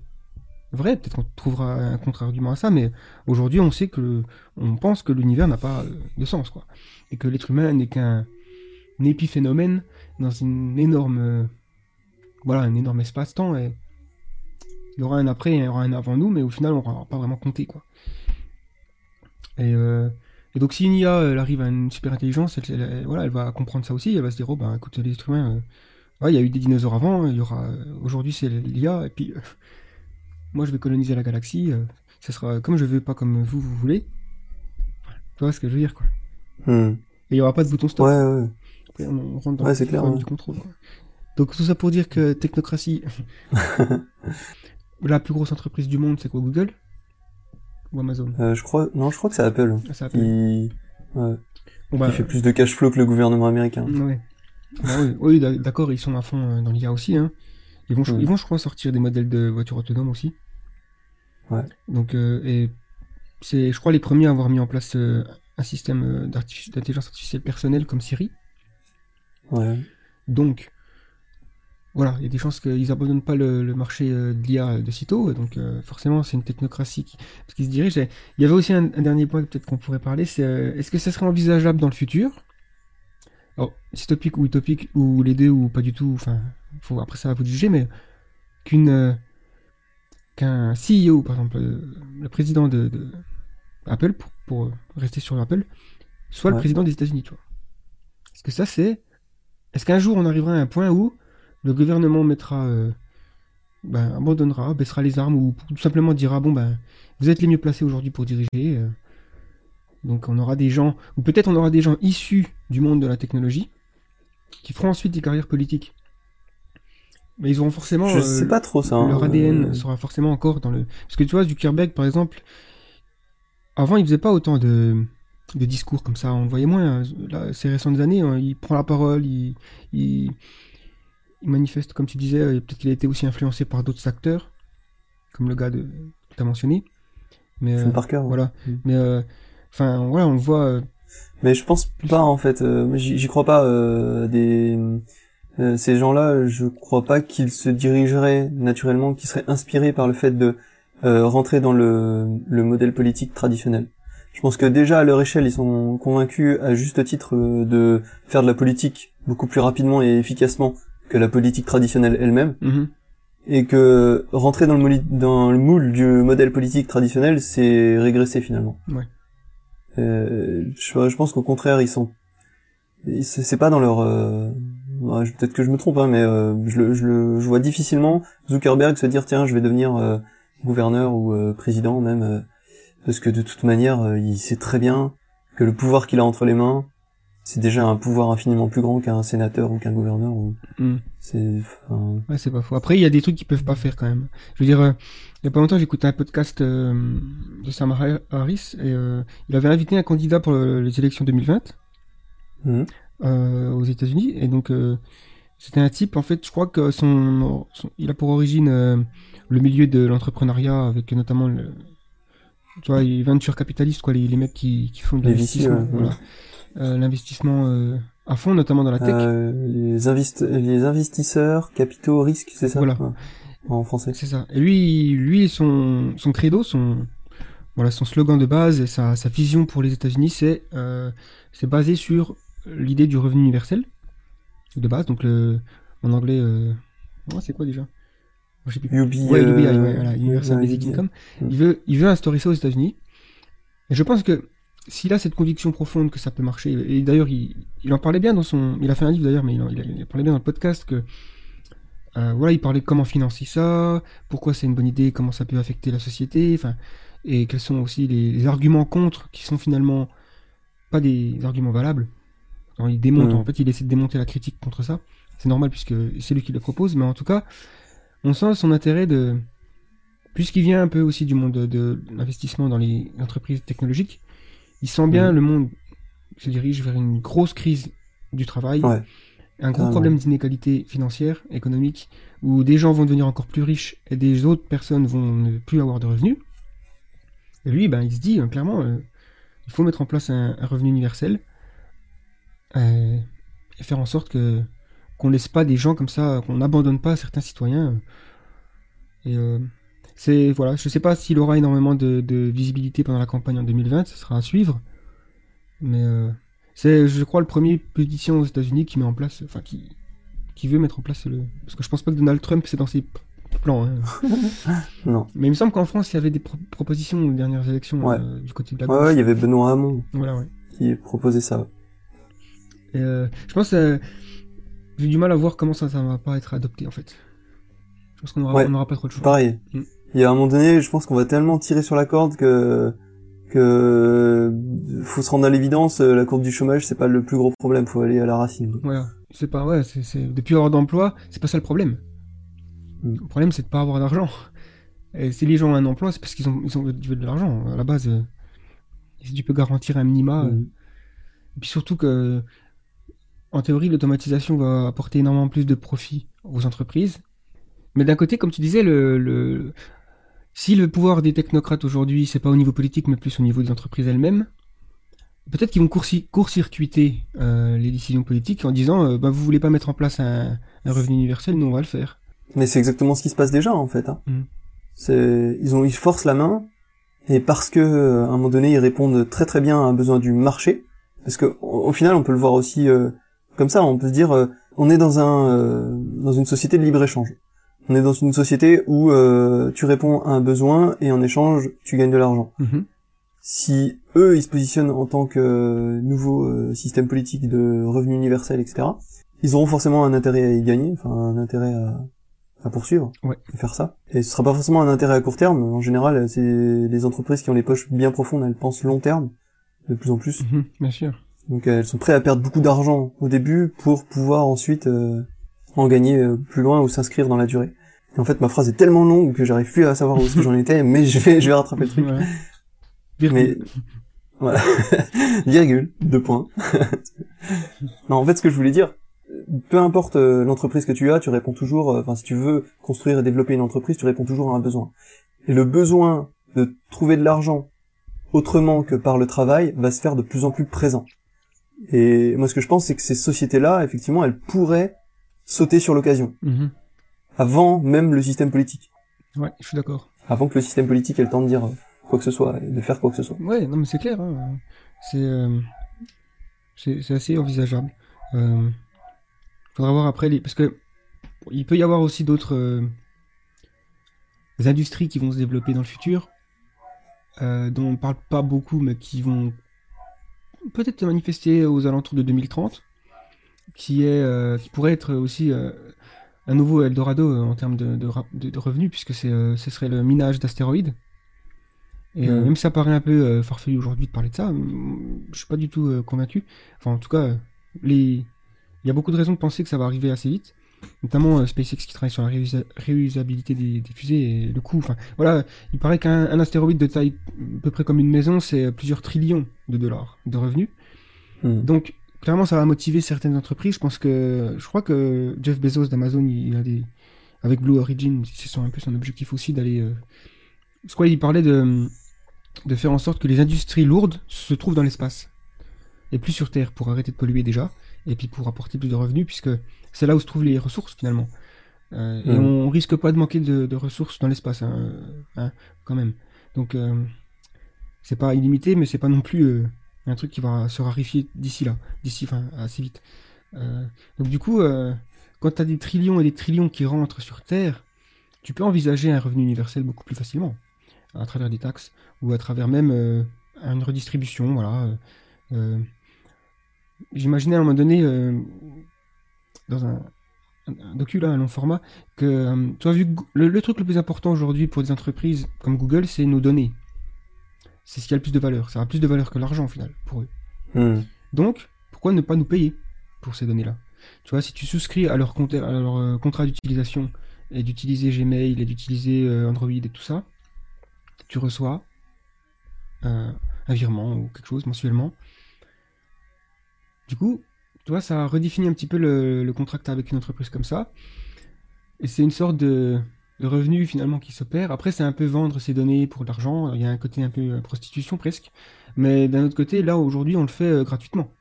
Speaker 2: vrai. Peut-être qu'on trouvera un contre-argument à ça, mais aujourd'hui, on sait que, on pense que l'univers n'a pas euh, de sens, quoi, et que l'être humain n'est qu'un un épiphénomène dans une énorme, euh, voilà, un énorme espace-temps et il y aura un après et il y aura un avant nous, mais au final, on n'aura pas vraiment compté, quoi. Et, euh, donc, si une IA arrive à une super intelligence, elle, voilà, elle va comprendre ça aussi, elle va se dire, oh, ben, écoute, les êtres humains, il y a eu des dinosaures avant, il y aura, aujourd'hui, c'est l'IA, et puis, (laughs) moi, je vais coloniser la galaxie, euh, ça sera comme je veux, pas comme vous, vous voulez. Tu vois ce que je veux dire, quoi.
Speaker 1: Hmm.
Speaker 2: Et il n'y aura pas de bouton stop.
Speaker 1: Ouais, ouais.
Speaker 2: Après, on, on rentre dans
Speaker 1: Ouais,
Speaker 2: le
Speaker 1: c'est clair, ouais.
Speaker 2: du contrôle. quoi. Donc tout ça pour dire que technocratie, (laughs) la plus grosse entreprise du monde, c'est quoi Google? Ou Amazon?
Speaker 1: Euh, je crois, non, je crois que c'est Apple
Speaker 2: Ah, ça s'appelle.
Speaker 1: qui, ouais,
Speaker 2: Bon, bah,
Speaker 1: qui fait plus de cash flow que le gouvernement américain.
Speaker 2: ouais. Bah oui, oui, d'a- d'accord, ils sont à fond euh, dans l'IA aussi. Hein. Ils vont, je- ils vont, je crois, sortir des modèles de voitures autonomes aussi.
Speaker 1: Ouais.
Speaker 2: Donc, euh, et c'est, je crois, les premiers à avoir mis en place euh, un système euh, d'intelligence artificielle personnelle comme Siri.
Speaker 1: Ouais.
Speaker 2: Donc, voilà, il y a des chances qu'ils abandonnent pas le, le marché euh, de l'IA de sitôt. Donc, forcément, c'est une technocratie qui, se dirigent. Et Il y avait aussi un, un dernier point peut-être qu'on pourrait parler, c'est est-ce que ça serait envisageable dans le futur? Alors, dystopique ou utopique, ou les deux, ou pas du tout, enfin, faut, après ça, à vous de juger, mais qu'une euh, qu'un CEO, par exemple, euh, le président de, de Apple, pour, pour euh, rester sur Apple, soit le président des États-Unis, tu vois. Est-ce que ça, c'est. Est-ce qu'un jour on arrivera à un point où le gouvernement mettra. euh, ben, abandonnera, baissera les armes, ou tout simplement dira bon, ben, vous êtes les mieux placés aujourd'hui pour diriger. donc on aura des gens, ou peut-être on aura des gens issus du monde de la technologie, qui feront ensuite des carrières politiques. Mais ils auront forcément.
Speaker 1: Je
Speaker 2: euh,
Speaker 1: sais pas trop ça. hein.
Speaker 2: leur ADN sera forcément encore dans le. Parce que tu vois, Zuckerberg, par exemple, avant, il faisait pas autant de, de discours comme ça. On le voyait moins. hein. Là, ces récentes années, hein, il prend la parole, il, il, il manifeste, comme tu disais. euh, Peut-être qu'il a été aussi influencé par d'autres acteurs, comme le gars de, que tu as mentionné. Mais euh,
Speaker 1: Parker. ouais.
Speaker 2: voilà.
Speaker 1: Mm.
Speaker 2: Mais euh, enfin voilà, on le voit. euh,
Speaker 1: Mais je pense pas en fait. moi, J'y crois pas. des euh, ces gens-là, je crois pas qu'ils se dirigeraient naturellement, qu'ils seraient inspirés par le fait de euh, rentrer dans le, le modèle politique traditionnel. Je pense que déjà à leur échelle, ils sont convaincus à juste titre euh, de faire de la politique beaucoup plus rapidement et efficacement que la politique traditionnelle elle-même,
Speaker 2: mhm.
Speaker 1: et que rentrer dans le, moli- dans le moule du modèle politique traditionnel, c'est régresser finalement.
Speaker 2: Ouais.
Speaker 1: Euh, je, je pense qu'au contraire, ils sont, c'est pas dans leur, ouais, je- peut-être que je me trompe, hein, mais euh, je, le, je, le, je vois difficilement Zuckerberg se dire tiens, je vais devenir euh, gouverneur ou euh, président même, euh, parce que de toute manière, il sait très bien que le pouvoir qu'il a entre les mains, c'est déjà un pouvoir infiniment plus grand qu'un sénateur ou qu'un gouverneur. Ou...
Speaker 2: Mm.
Speaker 1: C'est, enfin,
Speaker 2: Ouais, c'est pas faux. Après, il y a des trucs qu'ils peuvent pas faire quand même. Je veux dire, euh, il y a pas longtemps, j'écoutais un podcast euh, de Sam Harris et euh, il avait invité un candidat pour le- les élections 2020
Speaker 1: mhm.
Speaker 2: Euh, aux États-Unis et donc euh, c'était un type. En fait, je crois que son, son- il a pour origine euh, le milieu de l'entrepreneuriat avec notamment le, tu vois, les venture capitalistes quoi, les, les mecs qui, qui font de l'investissement,
Speaker 1: ouais,
Speaker 2: voilà. Euh, l'investissement euh, à fond, notamment dans la tech.
Speaker 1: Euh, les, invest les investisseurs capitaux risques, c'est ça?
Speaker 2: Voilà.
Speaker 1: Ouais. En français.
Speaker 2: C'est ça. Et lui, lui, son, son credo, son, voilà, son slogan de base et sa, sa vision pour les États-Unis, c'est, c'est basé sur l'idée du revenu universel de base. Donc le, en anglais, euh, ouais, c'est quoi déjà? Je sais plus.
Speaker 1: UBI,
Speaker 2: Ouais,
Speaker 1: euh,
Speaker 2: ouais, voilà, Universal
Speaker 1: ouais,
Speaker 2: Basic
Speaker 1: UBI.
Speaker 2: Income.
Speaker 1: Mm.
Speaker 2: Il veut, il veut instaurer ça aux États-Unis. Et je pense que s'il a cette conviction profonde que ça peut marcher, et d'ailleurs, il, il en parlait bien dans son. Il a fait un livre d'ailleurs, mais il, en- il, en parlait bien dans le podcast que. euh, voilà, il parlait comment financer ça, pourquoi c'est une bonne idée, comment ça peut affecter la société, enfin, et quels sont aussi les, les arguments contre qui sont finalement pas des arguments valables. Il démonte,
Speaker 1: Mm.
Speaker 2: en fait, il essaie de démonter la critique contre ça. C'est normal puisque c'est lui qui le propose, mais en tout cas, on sent son intérêt de, puisqu'il vient un peu aussi du monde de, de l'investissement dans les entreprises technologiques, il sent bien
Speaker 1: Mhm.
Speaker 2: le monde se dirige vers une grosse crise du travail,
Speaker 1: Ouais.
Speaker 2: un gros
Speaker 1: Carrément.
Speaker 2: problème d'inégalité financière, économique, où des gens vont devenir encore plus riches et des autres personnes vont ne plus avoir de revenus. Et lui, ben, il se dit euh, clairement, euh, il faut mettre en place un, un revenu universel euh, et faire en sorte que qu'on laisse pas des gens comme ça, qu'on n'abandonne pas certains citoyens. Et euh, c'est voilà, je sais pas s'il aura énormément de, de visibilité pendant la campagne en 2020, ce sera à suivre. Mais euh, c'est, je crois, le premier politicien aux États-Unis qui met en place, enfin qui qui veut mettre en place le, parce que je pense pas que Donald Trump c'est dans ses plans. hein. (laughs)
Speaker 1: Non.
Speaker 2: Mais il me semble qu'en France il y avait des pro- propositions aux dernières élections
Speaker 1: Ouais.
Speaker 2: euh, du côté de la
Speaker 1: Ouais,
Speaker 2: gauche.
Speaker 1: ouais, il y avait Benoît Hamon
Speaker 2: Voilà, ouais.
Speaker 1: qui proposait ça.
Speaker 2: Euh, je pense que j'ai du mal à voir comment ça, ça va pas être adopté en fait. Je pense qu'on aura,
Speaker 1: Ouais.
Speaker 2: on pas trop de choix.
Speaker 1: Pareil.
Speaker 2: Mm.
Speaker 1: Il y a un moment donné, je pense qu'on va tellement tirer sur la corde que que faut se rendre à l'évidence, euh, la courbe du chômage, c'est pas le plus gros problème, faut aller à la racine.
Speaker 2: Voilà. C'est pas, ouais, c'est, depuis avoir d'emploi, c'est pas ça le problème.
Speaker 1: Mm.
Speaker 2: Le problème, c'est de pas avoir d'argent. Et si les gens ont un emploi, c'est parce qu'ils ont, ils ont, ils veulent de l'argent. À la base, euh, si tu peux garantir un minima, euh,
Speaker 1: Mm.
Speaker 2: et puis surtout que, en théorie, l'automatisation va apporter énormément plus de profit aux entreprises. Mais d'un côté, comme tu disais, le, le, si le pouvoir des technocrates aujourd'hui, c'est pas au niveau politique, mais plus au niveau des entreprises elles-mêmes, peut-être qu'ils vont court-ci- court-circuiter euh, les décisions politiques en disant, euh, bah, vous voulez pas mettre en place un, un revenu universel, nous on va le faire.
Speaker 1: Mais c'est exactement ce qui se passe déjà en fait. Hein.
Speaker 2: Mm.
Speaker 1: C'est ils ont ils forcent la main et parce que euh, à un moment donné ils répondent très très bien à un besoin du marché. Parce que au, au final on peut le voir aussi euh, comme ça. On peut se dire euh, on est dans un euh, dans une société de libre échange. On est dans une société où euh, tu réponds à un besoin et en échange tu gagnes de l'argent.
Speaker 2: Mhm.
Speaker 1: Si eux ils se positionnent en tant que euh, nouveau euh, système politique de revenu universel etc. Ils auront forcément un intérêt à y gagner, enfin un intérêt à, à poursuivre
Speaker 2: Ouais.
Speaker 1: et faire ça. Et ce sera pas forcément un intérêt à court terme. En général, c'est les entreprises qui ont les poches bien profondes, elles pensent long terme, de plus en plus.
Speaker 2: Mhm, bien sûr.
Speaker 1: Donc elles sont prêtes à perdre beaucoup d'argent au début pour pouvoir ensuite euh, en gagner euh, plus loin ou s'inscrire dans la durée. Et en fait, ma phrase est tellement longue que j'arrive plus à savoir où j'en étais, mais je vais, je vais rattraper le truc.
Speaker 2: Voilà.
Speaker 1: Mais
Speaker 2: Virgule.
Speaker 1: voilà, (laughs) virgule, deux points. (laughs) non, en fait, ce que je voulais dire, peu importe euh, l'entreprise que tu as, tu réponds toujours. euh, Enfin, si tu veux construire et développer une entreprise, tu réponds toujours à un besoin. Et le besoin de trouver de l'argent autrement que par le travail va se faire de plus en plus présent. Et moi, ce que je pense, c'est que ces sociétés-là, effectivement, elles pourraient sauter sur l'occasion.
Speaker 2: Mhm.
Speaker 1: Avant même le système politique.
Speaker 2: Ouais, je suis d'accord.
Speaker 1: Avant que le système politique ait le temps de dire quoi que ce soit, et de faire quoi que ce soit.
Speaker 2: Ouais, non, mais c'est clair. hein. C'est euh, c'est c'est assez envisageable. Euh, faudra voir après les parce que il peut y avoir aussi d'autres euh, industries qui vont se développer dans le futur, euh, dont on parle pas beaucoup, mais qui vont peut-être se manifester aux alentours de 2030, qui est euh, qui pourrait être aussi euh, un nouveau Eldorado en termes de, revenus, puisque euh, ce serait le minage d'astéroïdes. Et même si ça paraît un peu farfelu aujourd'hui de parler de ça, je suis pas du tout convaincu. Enfin, en tout cas, les... il y a beaucoup de raisons de penser que ça va arriver assez vite. Notamment euh, SpaceX qui travaille sur la réusa- réusabilité des, des fusées et le coût. Enfin, voilà, il paraît qu'un un astéroïde de taille à peu près comme une maison, c'est euh, plusieurs trillions de dollars de revenus.
Speaker 1: Hmm.
Speaker 2: Donc, clairement, ça va motiver certaines entreprises. Je pense que, je crois que Jeff Bezos d'Amazon, il, il a des, avec Blue Origin, c'est son, un peu son objectif aussi d'aller, euh... je crois qu'il parlait de, de faire en sorte que les industries lourdes se trouvent dans l'espace. Et plus sur Terre pour arrêter de polluer déjà. Et puis pour apporter plus de revenus puisque c'est là où se trouvent les ressources finalement. Euh, Et on risque pas de manquer de, de ressources dans l'espace, hein, hein, quand même. Donc, euh, c'est pas illimité, mais c'est pas non plus euh, un truc qui va se raréfier d'ici là, d'ici, enfin, assez vite. Euh, donc du coup, quand tu as des trillions et des trillions qui rentrent sur Terre, tu peux envisager un revenu universel beaucoup plus facilement, à travers des taxes, ou à travers même une redistribution, voilà. J'imaginais à un moment donné, euh, dans un, un, docu, là, un long format, que, euh, tu as vu, le, le truc le plus important aujourd'hui pour des entreprises comme Google, c'est nos données. C'est ce qui a le plus de valeur. Ça a plus de valeur que l'argent, au final, pour eux.
Speaker 1: Hmm.
Speaker 2: Donc, pourquoi ne pas nous payer pour ces données-là? Tu vois, si tu souscris à leur, compte- à leur euh, contrat d'utilisation et d'utiliser Gmail et d'utiliser euh, Android et tout ça, tu reçois un virement ou quelque chose mensuellement. Du coup, tu vois, ça redéfinit un petit peu le, le contrat que avec une entreprise comme ça. Et c'est une sorte de, de revenu finalement qui s'opère. Après, c'est un peu vendre ses données pour de l'argent. Il y a un côté un peu euh, prostitution presque. Mais d'un autre côté, là aujourd'hui, on le fait euh, gratuitement.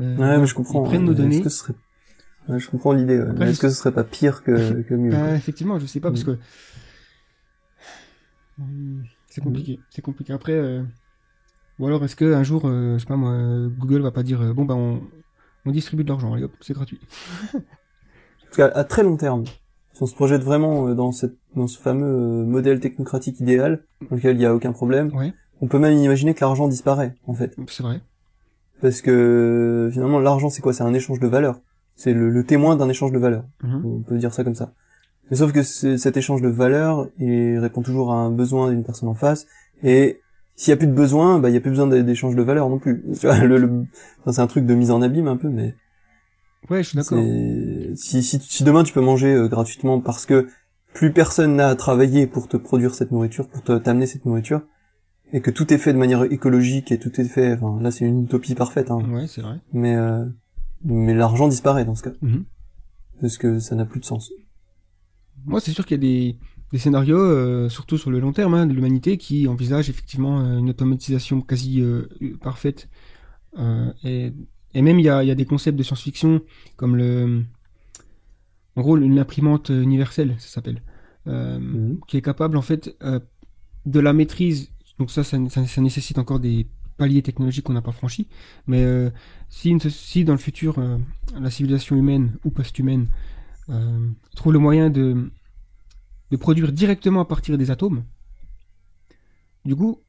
Speaker 2: Euh,
Speaker 1: Ouais, mais je comprends.
Speaker 2: Ils prennent nos données.
Speaker 1: Que ce serait... ouais, je comprends l'idée. ouais.
Speaker 2: Je-
Speaker 1: Est-ce que ce serait pas pire que, (laughs) que mieux
Speaker 2: Bah, effectivement, je sais pas parce
Speaker 1: Mm.
Speaker 2: que c'est compliqué. C'est compliqué. Après, euh, ou alors est-ce que un jour, euh, je sais pas moi, euh, Google va pas dire euh, bon bah on, on distribue de l'argent, allez hop, c'est gratuit. (laughs)
Speaker 1: Parce qu'à à très long terme, si on se projette vraiment euh, dans, cette, dans ce fameux modèle technocratique idéal, dans lequel il n'y a aucun problème,
Speaker 2: Ouais,
Speaker 1: on peut même imaginer que l'argent disparaît, en fait.
Speaker 2: c'est vrai.
Speaker 1: Parce que finalement, l'argent, c'est quoi? C'est un échange de valeur. C'est le, le témoin d'un échange de valeur.
Speaker 2: Mhm.
Speaker 1: On peut dire ça comme ça. Mais sauf que cet échange de valeur, il répond toujours à un besoin d'une personne en face. Et s'il y a plus de besoin, bah il y a plus besoin d'é- d'échange de valeur non plus. Tu vois, (laughs) le, le- enfin, c'est un truc de mise en abîme un peu, mais
Speaker 2: Ouais, je suis d'accord.
Speaker 1: si, si, si demain tu peux manger euh, gratuitement parce que plus personne n'a à travailler pour te produire cette nourriture, pour te- t'amener cette nourriture, et que tout est fait de manière écologique et tout est fait, enfin là c'est une utopie parfaite, hein,
Speaker 2: Ouais, c'est vrai.
Speaker 1: mais euh, mais l'argent disparaît dans ce cas,
Speaker 2: Mhm.
Speaker 1: parce que ça n'a plus de sens.
Speaker 2: Moi, c'est sûr qu'il y a des, des scénarios, euh, surtout sur le long terme, hein, de l'humanité, qui envisagent effectivement euh, une automatisation quasi euh, parfaite. Euh, et, et même, il y a, il y a des concepts de science-fiction, comme le... En gros, une imprimante universelle, ça s'appelle.
Speaker 1: Mhm.
Speaker 2: qui est capable, en fait, de la maîtrise. Donc ça, ça, ça- ça nécessite encore des paliers technologiques qu'on n'a pas franchis. Mais si, une- si dans le futur, la civilisation humaine ou post-humaine trouve le moyen de, de produire directement à partir des atomes. Du coup,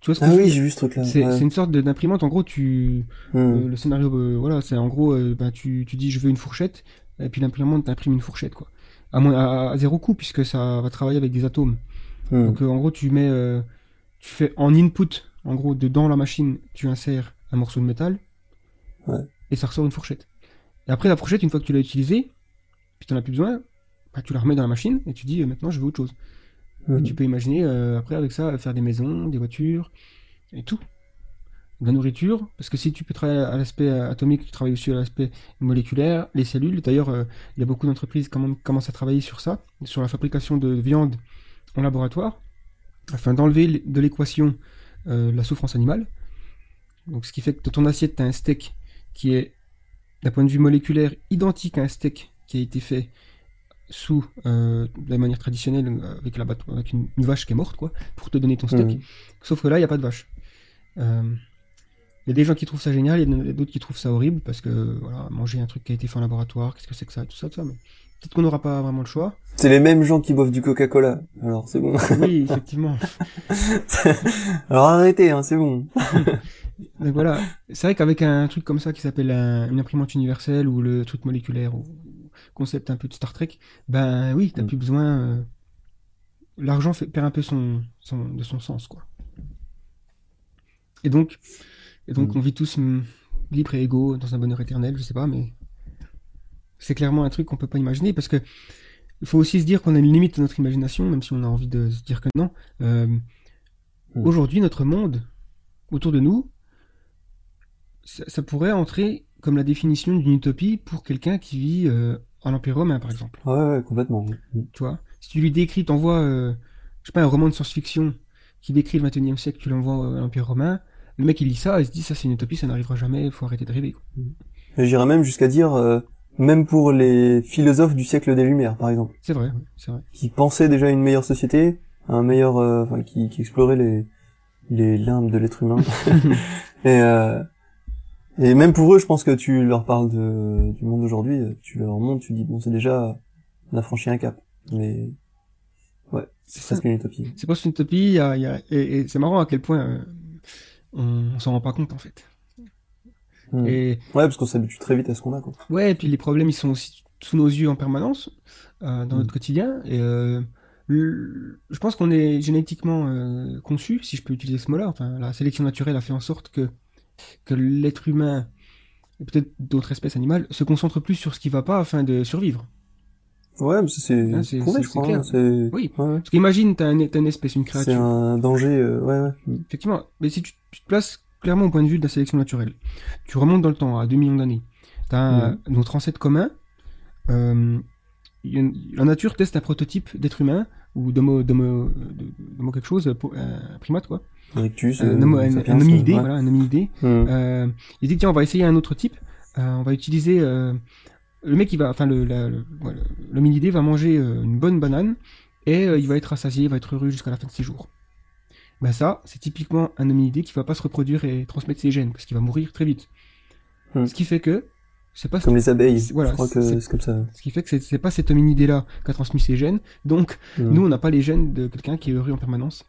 Speaker 2: tu vois ce que
Speaker 1: Ah
Speaker 2: je
Speaker 1: oui, j'ai vu ce truc-là.
Speaker 2: c'est
Speaker 1: ouais.
Speaker 2: une sorte d'imprimante. En gros, tu
Speaker 1: Hmm.
Speaker 2: euh, le scénario, euh, voilà, c'est en gros, euh, ben, tu, tu dis je veux une fourchette, et puis l'imprimante t'imprime une fourchette, quoi. À, moins, à, à zéro coût, puisque ça va travailler avec des atomes.
Speaker 1: Hmm.
Speaker 2: Donc euh, en gros, tu mets, tu fais en input, en gros, dedans la machine, tu insères un morceau de métal,
Speaker 1: Ouais.
Speaker 2: et ça ressort une fourchette. Et après la fourchette, une fois que tu l'as utilisée, puis t'en as plus besoin, bah, tu la remets dans la machine et tu dis euh, maintenant je veux autre chose. Et tu peux imaginer euh, après avec ça faire des maisons, des voitures et tout. De la nourriture, parce que si tu peux travailler à l'aspect euh, atomique, tu travailles aussi à l'aspect moléculaire, les cellules. D'ailleurs, il y a beaucoup d'entreprises qui commencent à travailler sur ça, sur la fabrication de viande en laboratoire. afin d'enlever de l'équation euh, la souffrance animale. Donc, ce qui fait que dans ton assiette, tu as un steak qui est, d'un point de vue moléculaire, identique à un steak qui a été fait sous euh, de la manière traditionnelle avec, la avec une, vache qui est morte, quoi, pour te donner ton steak. Mmh. Sauf que là, il n'y a pas de vache. Euh, il y a des gens qui trouvent ça génial, il y a d'autres qui trouvent ça horrible parce que voilà, manger un truc qui a été fait en laboratoire, qu'est-ce que c'est que ça, tout ça, tout ça. Mais peut-être qu'on n'aura pas vraiment le choix.
Speaker 1: C'est les mêmes gens qui boivent du Coca-Cola, alors c'est bon. (laughs)
Speaker 2: Oui, effectivement. (laughs)
Speaker 1: alors arrêtez, hein, c'est bon. (laughs)
Speaker 2: Donc voilà, c'est vrai qu'avec un truc comme ça qui s'appelle une imprimante universelle ou le truc moléculaire ou concept un peu de Star Trek, ben oui, t'as mm. plus besoin. Euh, l'argent perd un peu son, de son sens, quoi. Et donc, et donc mm. on vit tous libres et égaux dans un bonheur éternel, je sais pas, mais c'est clairement un truc qu'on peut pas imaginer parce que il faut aussi se dire qu'on a une limite à notre imagination, même si on a envie de se dire que non. Euh, mm. Aujourd'hui, notre monde autour de nous, ça, pourrait entrer comme la définition d'une utopie pour quelqu'un qui vit euh, en Empire romain, par exemple.
Speaker 1: Ouais, ouais complètement.
Speaker 2: Mm. Tu vois, si tu lui décris, t'envoies, euh, je sais pas, un roman de science-fiction qui décrit le 21e siècle, tu l'envoies à l'Empire romain, le mec il lit ça, il se dit ça c'est une utopie, ça n'arrivera jamais, il faut arrêter de rêver.
Speaker 1: Mm. J'irais même jusqu'à dire, euh, même pour les philosophes du siècle des Lumières, par exemple.
Speaker 2: C'est vrai, c'est vrai.
Speaker 1: Qui pensaient déjà à une meilleure société, un meilleur, enfin, qui, qui exploraient les les limbes de l'être humain. (laughs) et euh, et même pour eux, je pense que tu leur parles de, du monde d'aujourd'hui, tu leur montres, tu dis bon, c'est déjà, on a franchi un cap. Mais ouais, c'est presque une utopie.
Speaker 2: C'est presque une utopie. Y a, y a, et, c'est marrant à quel point euh, on, on s'en rend pas compte en fait.
Speaker 1: Et ouais, parce qu'on s'habitue très vite à ce qu'on a. Quoi.
Speaker 2: Ouais, et puis les problèmes, ils sont aussi sous nos yeux en permanence euh, dans notre hmm. quotidien. Et euh, je pense qu'on est génétiquement euh, conçu, si je peux utiliser ce mot-là. Enfin, la sélection naturelle a fait en sorte que que l'être humain, et peut-être d'autres espèces animales, se concentrent plus sur ce qui va pas afin de survivre.
Speaker 1: Ouais, mais c'est ah, prouvé, je crois. Hein,
Speaker 2: oui, parce qu'imagine, t'as une, une espèce, une créature.
Speaker 1: C'est un danger, euh, ouais, ouais.
Speaker 2: Effectivement, mais si tu, te places clairement au point de vue de la sélection naturelle, tu remontes dans le temps, à 2 millions d'années, t'as mmh. notre ancêtre commun, euh, la nature teste un prototype d'être humain, ou d'homo, quelque chose, un primate, quoi. Un, un, hominidé, voilà, un hominidé. Euh, il dit tiens, on va essayer un autre type. Euh, on va utiliser euh, le mec, il va, enfin le, l'hominidé va manger une bonne banane et il va être rassasié, il va être heureux jusqu'à la fin de ses jours. Ben ça, c'est typiquement un hominidé qui va pas se reproduire et transmettre ses gènes parce qu'il va mourir très vite. Mmh. Ce qui fait que c'est pas
Speaker 1: comme les abeilles. Voilà, je crois que c'est comme ça.
Speaker 2: Ce qui fait que c'est pas cet hominidé-là qui a transmis ses gènes. Donc, mmh. nous, on n'a pas les gènes de quelqu'un qui est heureux en permanence.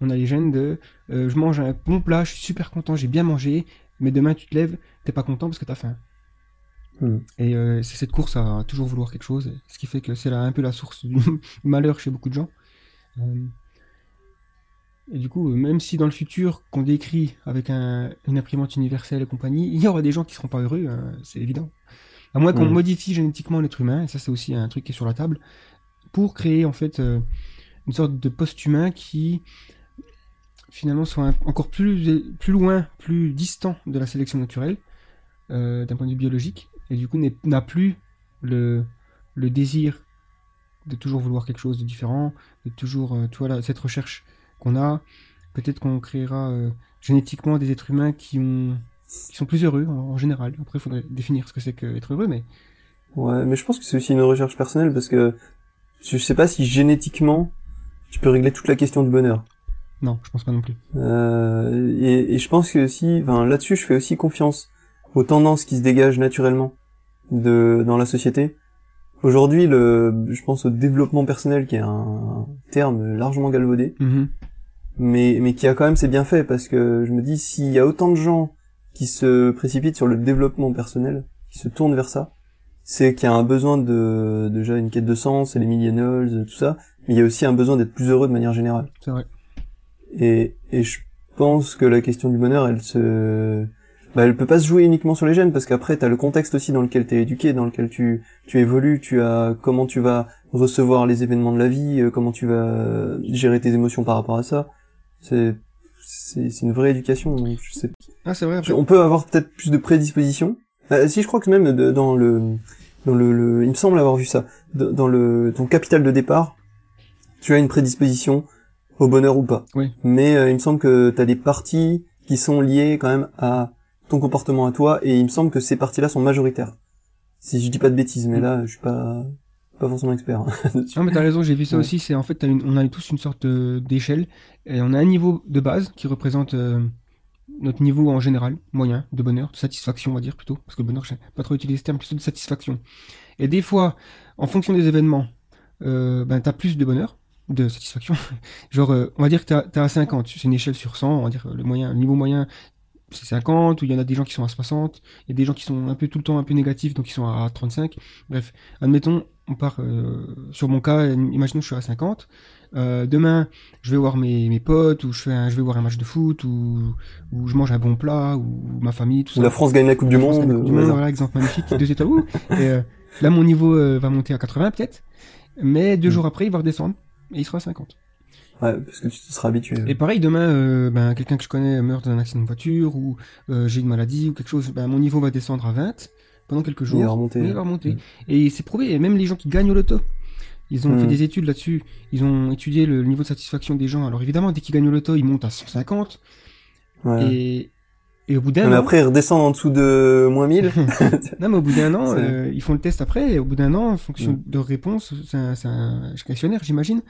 Speaker 2: On a les gènes de euh, je mange un bon plat, je suis super content, j'ai bien mangé, mais demain tu te lèves, t'es pas content parce que t'as faim. Hmm. Et euh, c'est cette course à toujours vouloir quelque chose, ce qui fait que c'est un peu la source du (laughs) malheur chez beaucoup de gens. Euh, et du coup, même si dans le futur qu'on décrit avec un, une imprimante universelle et compagnie, il y aura des gens qui seront pas heureux, hein, c'est évident. À moins qu'on hmm. modifie génétiquement l'être humain, et ça c'est aussi un truc qui est sur la table, pour créer en fait une sorte de post-humain qui finalement soit encore plus, plus loin, plus distant de la sélection naturelle, euh, d'un point de vue biologique, et du coup n'a plus le, le désir de toujours vouloir quelque chose de différent, de toujours, euh, tu vois, cette recherche qu'on a, peut-être qu'on créera euh, génétiquement des êtres humains qui, ont, qui sont plus heureux en, général. Après, il faudrait définir ce que c'est qu'être heureux, mais...
Speaker 1: Ouais, mais je pense que c'est aussi une recherche personnelle, parce que je sais pas si génétiquement, tu peux régler toute la question du bonheur.
Speaker 2: Non, je pense pas non plus.
Speaker 1: Euh, et, et, je pense que aussi, enfin là-dessus, je fais aussi confiance aux tendances qui se dégagent naturellement de dans la société. Aujourd'hui, le, je pense au développement personnel, qui est un terme largement galvaudé, mm-hmm. mais mais qui a quand même ses bienfaits parce que je me dis s'il y a autant de gens qui se précipitent sur le développement personnel, qui se tournent vers ça, c'est qu'il y a un besoin de déjà une quête de sens, et les millennials, tout ça, mais il y a aussi un besoin d'être plus heureux de manière générale.
Speaker 2: C'est vrai.
Speaker 1: Et, et je pense que la question du bonheur, elle se, bah, elle peut pas se jouer uniquement sur les gènes parce qu'après t'as le contexte aussi dans lequel t'es éduqué, dans lequel tu tu évolues, tu as comment tu vas recevoir les événements de la vie, euh, comment tu vas gérer tes émotions par rapport à ça. C'est c'est une vraie éducation. Donc je sais.
Speaker 2: Ah c'est vrai.
Speaker 1: On peut avoir peut-être plus de prédisposition. Euh, si je crois que même dans le dans le, le, il me semble avoir vu ça dans le ton capital de départ, tu as une prédisposition au bonheur ou pas.
Speaker 2: Oui.
Speaker 1: Mais euh, il me semble que tu as des parties qui sont liées quand même à ton comportement à toi, et il me semble que ces parties-là sont majoritaires. Si je dis pas de bêtises, mais
Speaker 2: Mm.
Speaker 1: là, je suis pas pas forcément expert. hein. (laughs)
Speaker 2: Non, mais t'as raison, j'ai vu ça
Speaker 1: Ouais.
Speaker 2: aussi. C'est en fait, une- on a tous une sorte d'échelle et on a un niveau de base qui représente euh, notre niveau en général, moyen, de bonheur, de satisfaction, on va dire plutôt, parce que bonheur, je pas trop utiliser ce terme, plutôt de satisfaction. Et des fois, en fonction des événements, euh, ben t'as plus de bonheur, de satisfaction. (laughs) Genre, euh, on va dire que t'as t'as à 50, c'est une échelle sur 100, on va dire euh, le moyen, le niveau moyen, c'est 50, ou il y en a des gens qui sont à 60, il y a des gens qui sont un peu tout le temps un peu négatifs, donc ils sont à 35. Bref, admettons, on part euh, sur mon cas, imaginons que je suis à 50. Euh, demain, je vais voir mes, mes potes, ou je, fais un- je vais voir un match de foot, ou, ou je mange un bon plat, ou ma famille, tout
Speaker 1: Ou
Speaker 2: ça.
Speaker 1: la France gagne la Coupe du
Speaker 2: France
Speaker 1: Monde.
Speaker 2: la Coupe du Monde,
Speaker 1: ça.
Speaker 2: voilà, exemple magnifique, deux. Et euh, là, mon niveau va monter à 80 peut-être, mais deux
Speaker 1: Mm.
Speaker 2: jours après, il va redescendre, et il sera à 50.
Speaker 1: Ouais, parce que tu te seras habitué.
Speaker 2: Et pareil, demain, euh, ben, quelqu'un que je connais meurt dans un accident de voiture, ou euh, j'ai une maladie, ou quelque chose, ben, mon niveau va descendre à 20 pendant quelques jours.
Speaker 1: Il va remonter.
Speaker 2: Il va remonter.
Speaker 1: Mm.
Speaker 2: Et c'est prouvé, et même les gens qui gagnent au loto, ils ont
Speaker 1: Mm.
Speaker 2: fait des études là-dessus, ils ont étudié le, le niveau de satisfaction des gens. Alors évidemment, dès qu'ils gagnent au loto, ils montent à 150,
Speaker 1: Ouais.
Speaker 2: et, et au bout d'un
Speaker 1: Mais
Speaker 2: an,
Speaker 1: après, ils redescendent en dessous de moins 1000. (laughs)
Speaker 2: non, mais au bout d'un an, (laughs) euh, ils font le test après, et au bout d'un an, en fonction
Speaker 1: Mm.
Speaker 2: de leur réponse, c'est un, questionnaire, j'imagine,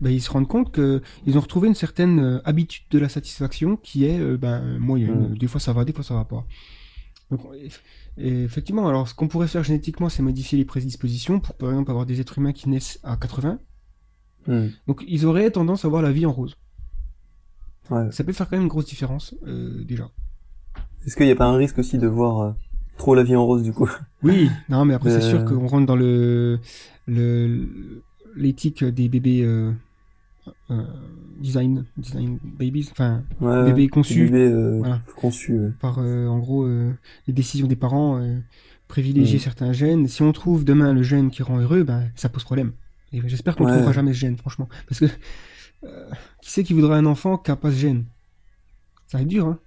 Speaker 2: ben, ils se rendent compte que ils ont retrouvé une certaine euh, habitude de la satisfaction qui est euh, ben, moyenne.
Speaker 1: Mm.
Speaker 2: Des fois ça va, des fois ça va pas. Donc, et effectivement, alors ce qu'on pourrait faire génétiquement, c'est modifier les prédispositions pour, par exemple, avoir des êtres humains qui naissent à 80.
Speaker 1: Hmm.
Speaker 2: Donc, ils auraient tendance à voir la vie en rose.
Speaker 1: Ouais.
Speaker 2: Ça peut faire quand même une grosse différence, euh, déjà.
Speaker 1: Est-ce qu'il n'y a pas un risque aussi de voir euh, trop la vie en rose du coup? (laughs)
Speaker 2: Oui, non, mais après, c'est
Speaker 1: Euh.
Speaker 2: sûr qu'on rentre dans le, l'éthique des bébés, euh, euh, design, design babies, enfin,
Speaker 1: ouais,
Speaker 2: Bébé
Speaker 1: des
Speaker 2: conçu.
Speaker 1: Bébé euh,
Speaker 2: Voilà.
Speaker 1: conçu. ouais.
Speaker 2: par, euh, en gros, euh, les décisions des parents, euh, privilégier
Speaker 1: Mm.
Speaker 2: certains gènes. Si on trouve demain le gène qui rend heureux, ben, ça pose problème. Et j'espère qu'on ne
Speaker 1: Ouais.
Speaker 2: trouvera jamais ce gène, franchement. Parce que, euh, qui c'est qui voudrait un enfant qui n'a pas ce gène? Ça va être dur, hein.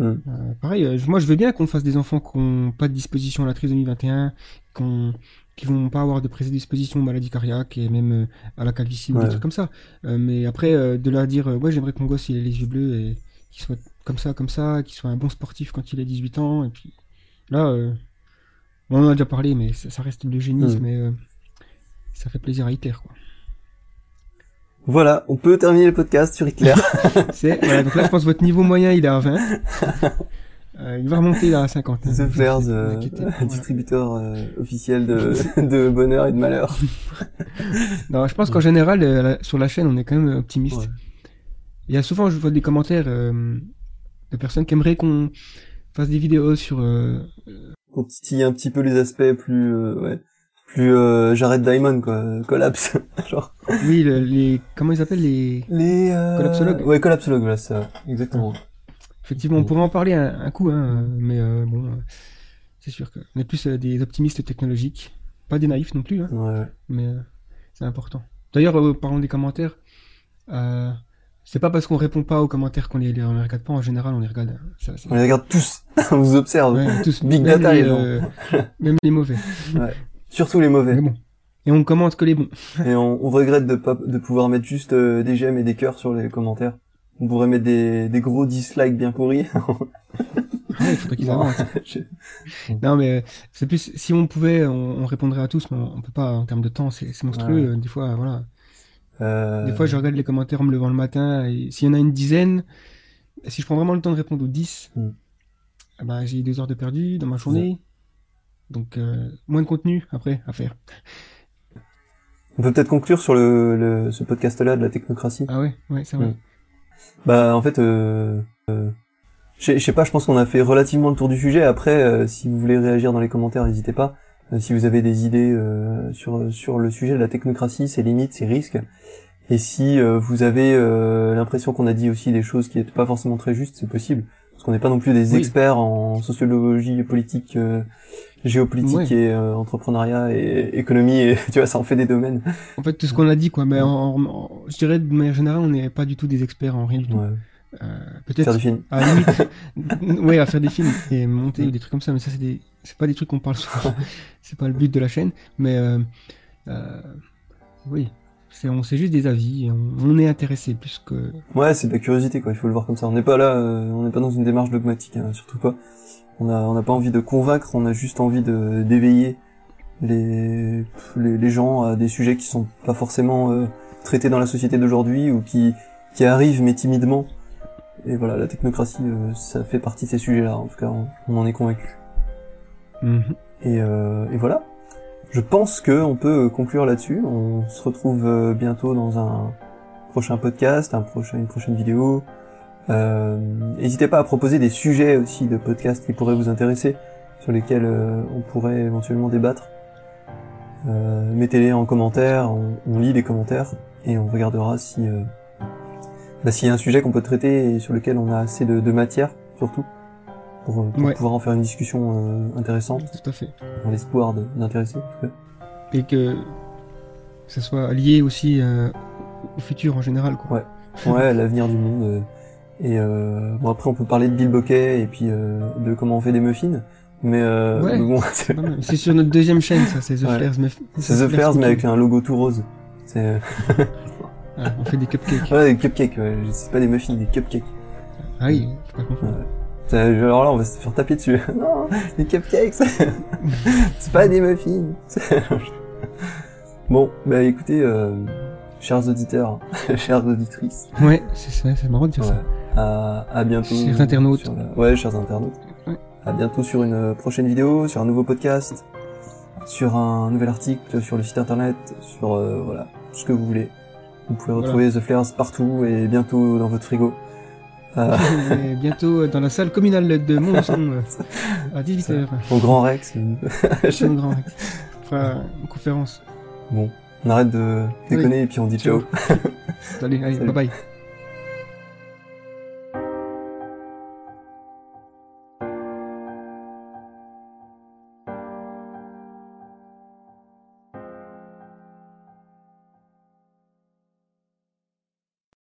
Speaker 2: Euh, pareil, euh, moi je veux bien qu'on fasse des enfants qui n'ont pas de disposition à la trisomie 21, qu'on qui vont pas avoir de prédisposition aux maladies cardiaques et même euh, à la calvitie ou des trucs comme ça. Mais après, de leur dire, euh, ouais, j'aimerais que mon gosse il ait les yeux bleus et qu'il soit comme ça, comme ça, qu'il soit un bon sportif quand il a 18 ans. Et puis là, on en a déjà parlé, mais ça, ça reste de l'eugénisme
Speaker 1: Mm.
Speaker 2: et ça fait plaisir à Hitler. Quoi.
Speaker 1: Voilà, on peut terminer le podcast sur Hitler. (laughs)
Speaker 2: C'est, voilà, donc là, je pense que votre niveau moyen il est à 20. Euh, il va remonter à 50. hein.
Speaker 1: The Flares,
Speaker 2: Ne vous
Speaker 1: euh,
Speaker 2: voilà.
Speaker 1: distributeur euh, officiel de, (laughs) de bonheur et de malheur. (laughs)
Speaker 2: Non, je pense qu'en général, euh, la- sur la chaîne, on est quand même optimiste.
Speaker 1: Ouais.
Speaker 2: Il y a souvent, je vois des commentaires euh, de personnes qui aimeraient qu'on fasse des vidéos sur. euh,
Speaker 1: Pour titiller un petit peu les aspects plus, euh, ouais, plus euh, Jared Diamond quoi, collapse. (laughs) Genre
Speaker 2: oui, le- les. Comment ils appellent les.
Speaker 1: les euh...
Speaker 2: Collapsologues.
Speaker 1: Ouais, collapsologue, voilà, ça, exactement.
Speaker 2: Effectivement, on pourrait en parler un, un coup, hein, mais euh, bon, euh, c'est sûr qu'on est plus des optimistes technologiques, pas des naïfs non plus, hein,
Speaker 1: Ouais.
Speaker 2: mais c'est important. D'ailleurs, parlons des commentaires. C'est pas parce qu'on répond pas aux commentaires qu'on les, les, regarde pas. En général, on les regarde. hein. Ça, ça-
Speaker 1: On les regarde tous, (laughs) on vous observe.
Speaker 2: ouais, tous,
Speaker 1: Big
Speaker 2: même
Speaker 1: data,
Speaker 2: les,
Speaker 1: les gens. (laughs)
Speaker 2: même les mauvais.
Speaker 1: Surtout les mauvais.
Speaker 2: Bon. Et on commente que les bons. (laughs)
Speaker 1: Et on, on regrette de pas de pouvoir mettre juste euh, des j'aime et des cœurs sur les commentaires. On pourrait mettre des, des gros dislikes bien pourris. (laughs)
Speaker 2: Ouais, il faudrait qu'ils (laughs)
Speaker 1: Non.
Speaker 2: mais euh, c'est plus si on pouvait, on, on répondrait à tous, mais on, on peut pas en termes de temps. C'est monstrueux.
Speaker 1: Ouais.
Speaker 2: Des fois, voilà.
Speaker 1: Euh,
Speaker 2: Des fois, je regarde les commentaires en me levant le matin, et s'il y en a une dizaine, si je prends vraiment le temps de répondre aux 10,
Speaker 1: Mm.
Speaker 2: j'ai deux heures de perdu dans ma journée. Donc, euh, moins de contenu après à faire.
Speaker 1: On peut peut-être conclure sur le, le ce podcast-là de la technocratie.
Speaker 2: Ah ouais, ouais, c'est vrai.
Speaker 1: Mm. Bah en fait, euh, euh, je sais- pas, je pense qu'on a fait relativement le tour du sujet. Après, euh, si vous voulez réagir dans les commentaires, n'hésitez pas. Euh, si vous avez des idées euh, sur sur le sujet de la technocratie, ses limites, ses risques, et si euh, vous avez euh, l'impression qu'on a dit aussi des choses qui n'étaient pas forcément très justes, c'est possible, parce qu'on n'est pas non plus des
Speaker 2: Oui.
Speaker 1: experts en sociologie politique, euh, géopolitique et euh, entrepreneuriat et économie. Et (laughs) tu vois, ça en fait des domaines.
Speaker 2: En fait, tout ce qu'on a dit, quoi. Mais en, en- en- je dirais de manière générale, on n'est pas du tout des experts en rien du tout.
Speaker 1: Ouais.
Speaker 2: Euh,
Speaker 1: Faire
Speaker 2: Peut-être
Speaker 1: des films.
Speaker 2: à la limite, (laughs) ouais, à faire des films et monter ou des trucs comme ça. Mais ça, c'est des, c'est pas des trucs qu'on parle souvent. (laughs) c'est pas le but de la chaîne. Mais euh, euh, oui, c'est on sait juste des avis, on, on est intéressé plus que.
Speaker 1: Ouais, c'est de la curiosité, quoi. Il faut le voir comme ça. On n'est pas là, euh, on n'est pas dans une démarche dogmatique, hein, surtout pas. On a, on n'a pas envie de convaincre, on a juste envie de d'éveiller les, les, les gens à des sujets qui sont pas forcément euh, traités dans la société d'aujourd'hui ou qui qui arrivent mais timidement. Et voilà, la technocratie, euh, ça fait partie de ces sujets-là. En tout cas, on, on en est convaincu.
Speaker 2: Mhm.
Speaker 1: Et, euh, et voilà. Je pense que on peut conclure là-dessus. On se retrouve euh, bientôt dans un prochain podcast, une prochaine vidéo. Euh, N'hésitez pas à proposer des sujets aussi de podcasts qui pourraient vous intéresser, sur lesquels euh, on pourrait éventuellement débattre. Euh, Mettez-les en commentaire, on, lit les commentaires et on regardera si euh, bah, s'il y a un sujet qu'on peut traiter et sur lequel on a assez de matière, surtout, pour, euh, pour
Speaker 2: Ouais.
Speaker 1: pouvoir en faire une discussion euh, intéressante,
Speaker 2: Tout à fait.
Speaker 1: dans l'espoir de- d'intéresser. en tout cas.
Speaker 2: Et que ça soit lié aussi euh, au futur en général, quoi.
Speaker 1: Ouais, l'avenir du monde. euh, et euh, bon après on peut parler de Bill Bokeh et puis euh, de comment on fait des muffins, mais, euh,
Speaker 2: Ouais.
Speaker 1: mais bon (laughs) c'est
Speaker 2: sur notre deuxième chaîne, ça, c'est The
Speaker 1: Ouais.
Speaker 2: Flares. mais-
Speaker 1: c'est The Flares mais avec un logo tout rose. C'est (laughs)
Speaker 2: Ah, on fait des cupcakes. (laughs)
Speaker 1: ouais des cupcakes, ouais. c'est pas des muffins, des cupcakes.
Speaker 2: Ah oui, pas confondre.
Speaker 1: Alors là on va se faire taper dessus. (laughs) non, des cupcakes, (laughs) c'est pas des muffins. (laughs) bon, bah écoutez, euh, chers auditeurs, chères auditrices,
Speaker 2: Ouais, c'est ça, c'est marrant de dire
Speaker 1: ouais,
Speaker 2: ça.
Speaker 1: à, à bientôt.
Speaker 2: Chers internautes.
Speaker 1: sur la- Ouais, chers internautes.
Speaker 2: Ouais.
Speaker 1: À bientôt sur une prochaine vidéo, sur un nouveau podcast, sur un nouvel article, sur le site internet, sur euh, voilà, tout ce que vous voulez. Vous pouvez
Speaker 2: Voilà.
Speaker 1: retrouver The Flares partout et bientôt dans votre frigo. Euh, (laughs)
Speaker 2: bientôt euh, dans la salle communale de Monson euh, à (laughs) 18h.
Speaker 1: au Grand Rex.
Speaker 2: Le (laughs) Grand Rex. On fera une conférence.
Speaker 1: bon, on arrête de déconner et puis on dit ciao.
Speaker 2: Ciao. Allez, allez,
Speaker 1: Salut.
Speaker 2: bye bye.